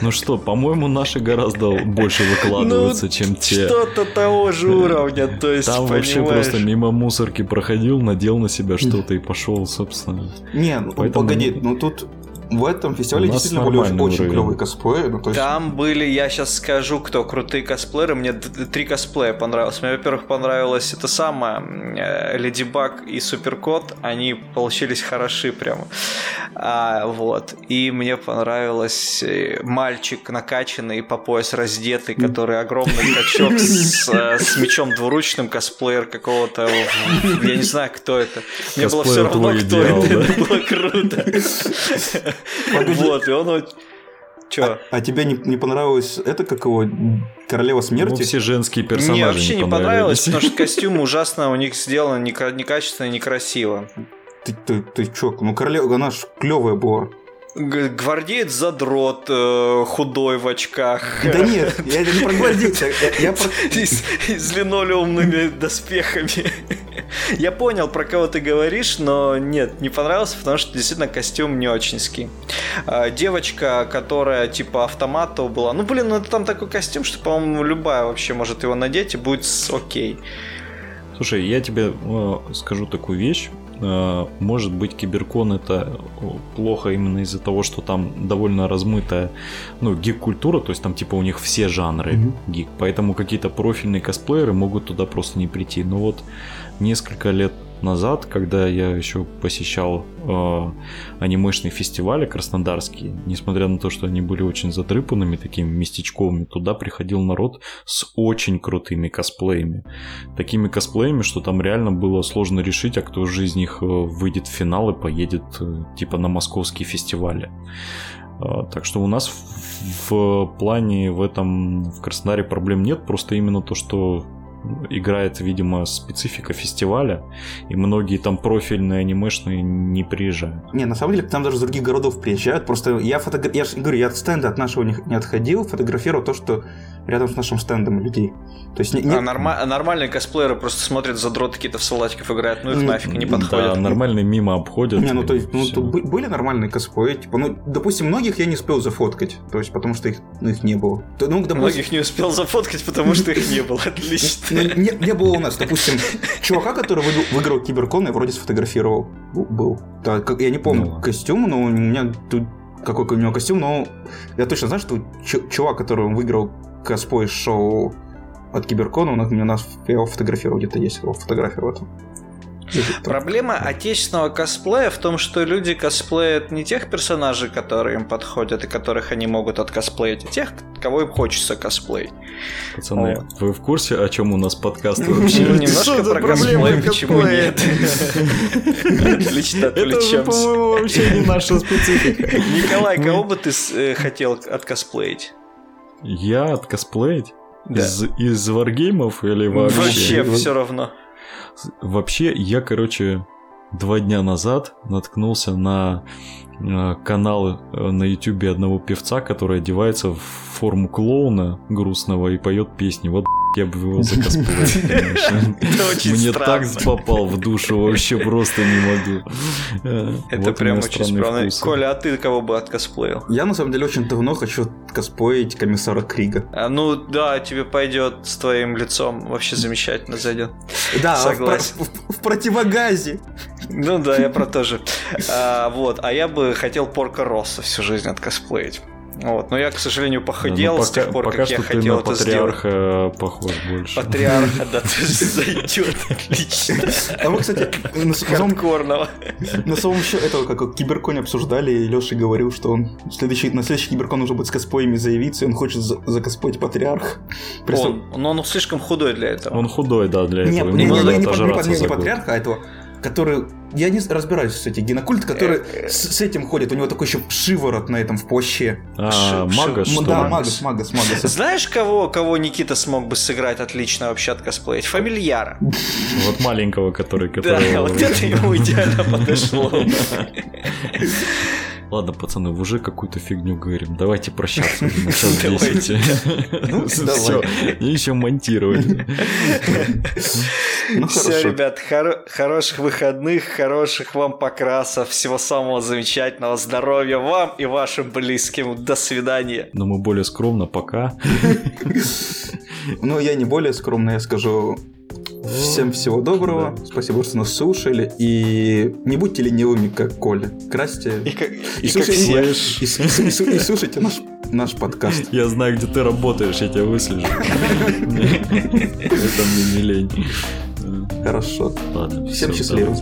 Ну что, по-моему, наши гораздо больше выкладываются, ну, чем те. Что-то того же уровня, то есть, Там вообще просто мимо мусорки проходил, надел на себя что-то и пошел, собственно. Не, ну погоди, ну тут в этом фестивале действительно были очень, очень клевые косплеи. Ну, есть... Там были, я сейчас скажу, кто крутые косплееры. Мне три косплея понравилось. Мне, во-первых, понравилось это самое э, Леди Баг и Суперкот. Они получились хороши прямо. А, вот. И мне понравилось э, мальчик накачанный по пояс раздетый, который огромный качок с, с мечом двуручным, косплеер какого-то. Я не знаю, кто это. Мне было все равно, кто это. Это было круто. Вот, и он Чё? А, а тебе не, не понравилось это, как его, Королева Смерти? Ну, все женские персонажи Мне вообще не, не понравилось, потому что костюм ужасно у них сделан некачественно и некрасиво. Ты, ты, ты чё, ну Королева, она ж клевая была. Гвардеец задрот, э, худой в очках. Да нет, я не про гвардейца, я про... С, с линолеумными доспехами. Я понял, про кого ты говоришь, но нет, не понравился, потому что действительно костюм не очень ски. А, девочка, которая типа автомата была, ну блин, ну это там такой костюм, что, по-моему, любая вообще может его надеть и будет окей. Слушай, я тебе э, скажу такую вещь. Э, может быть, киберкон это плохо именно из-за того, что там довольно размытая, ну, гик-культура, то есть там типа у них все жанры mm-hmm. гик, поэтому какие-то профильные косплееры могут туда просто не прийти. Но вот несколько лет назад, когда я еще посещал э, анимешные фестивали краснодарские, несмотря на то, что они были очень задрыпанными, такими местечковыми, туда приходил народ с очень крутыми косплеями. Такими косплеями, что там реально было сложно решить, а кто же из них э, выйдет в финал и поедет э, типа на московские фестивали. Э, так что у нас в, в плане в этом в Краснодаре проблем нет, просто именно то, что играет, видимо, специфика фестиваля, и многие там профильные анимешные не приезжают. Не, на самом деле, там даже из других городов приезжают. Просто я фотограф... Я же говорю, я от стенда от нашего не отходил, фотографировал то, что рядом с нашим стендом людей. То есть, не, А норма... нормальные косплееры просто смотрят за дрот какие-то в салатиков играют, ну их не, нафиг не подходят. Да, нормальные мимо обходят. Не, ну то есть, ну, тут были нормальные косплеи, типа, ну, допустим, многих я не успел зафоткать, то есть, потому что их, ну, их не было. Ну, допустим... Многих не успел зафоткать, потому что их не было, отлично. Ну, не, не было у нас, допустим, чувака, который выиграл Киберкон, я вроде сфотографировал. Был. Да, я не помню ну костюм, но у меня тут какой у него костюм, но я точно знаю, что чувак, который выиграл косплей шоу от Киберкона, он меня нас я его фотографировал, где-то есть его фотография в этом. Проблема отечественного косплея в том, что люди косплеят не тех персонажей, которые им подходят и которых они могут откосплеить, а тех, кого им хочется косплеить. Пацаны, вот. вы в курсе, о чем у нас подкаст вообще? Немножко про косплей, почему нет? Отлично отвлечемся. Это, по-моему, вообще не наша специфика. Николай, кого бы ты э, хотел откосплеить? Я откосплеить? Из, из варгеймов или вообще? Вообще все равно. Вообще, я, короче, два дня назад наткнулся на э, канал э, на ютюбе одного певца, который одевается в форму клоуна грустного и поет песни. Вот я бы его закосплеил, Мне так попал в душу, вообще просто не могу. Э, Это прям очень странно. Коля, а ты кого бы откосплеил? Я на самом деле очень давно хочу косплеить комиссара Крига. А, ну да, тебе пойдет с твоим лицом вообще замечательно зайдет. Да, согласен. В, противогазе. Ну да, я про то же. А, вот, а я бы хотел Порка Росса всю жизнь откосплеить. Вот. Но я, к сожалению, похудел ну, пока, с тех пор, пока как я хотел это патриарха сделать. похож больше. Патриарха, да, тоже зайдет отлично. А мы, кстати, на самом... На самом еще этого, как Киберконе обсуждали, и Леша говорил, что он следующий, на следующий Киберкон уже будет с косплеями заявиться, и он хочет закосплеить патриарх. Он, но он слишком худой для этого. Он худой, да, для этого. Не, не, не, не, не патриарха, а этого который... Я не разбираюсь с этим генокульт, который э, с, с этим ходит. У него такой еще шиворот на этом в плаще. А, Магас, что Да, Магас, Магас, Магас. Знаешь, кого, кого Никита смог бы сыграть отлично вообще от косплеить? Фамильяра. Вот маленького, который... Да, вот это ему идеально подошло. Ладно, пацаны, уже какую-то фигню говорим. Давайте прощаться на час десять. Ну, Все, и еще монтировать. Ну, Все, ребят, хороших выходных, хороших вам покрасов, всего самого замечательного, здоровья вам и вашим близким. До свидания. Но мы более скромно, пока. Ну, я не более скромно, я скажу Всем всего доброго. Да. Спасибо, что нас слушали. И не будьте ленивыми, как Коля. Красьте. И, как, и, и, слушайте, как и, и, и, и слушайте наш, наш подкаст. Я знаю, где ты работаешь, я тебя выслежу. Это мне не лень. Хорошо. Ладно. Всем счастливо.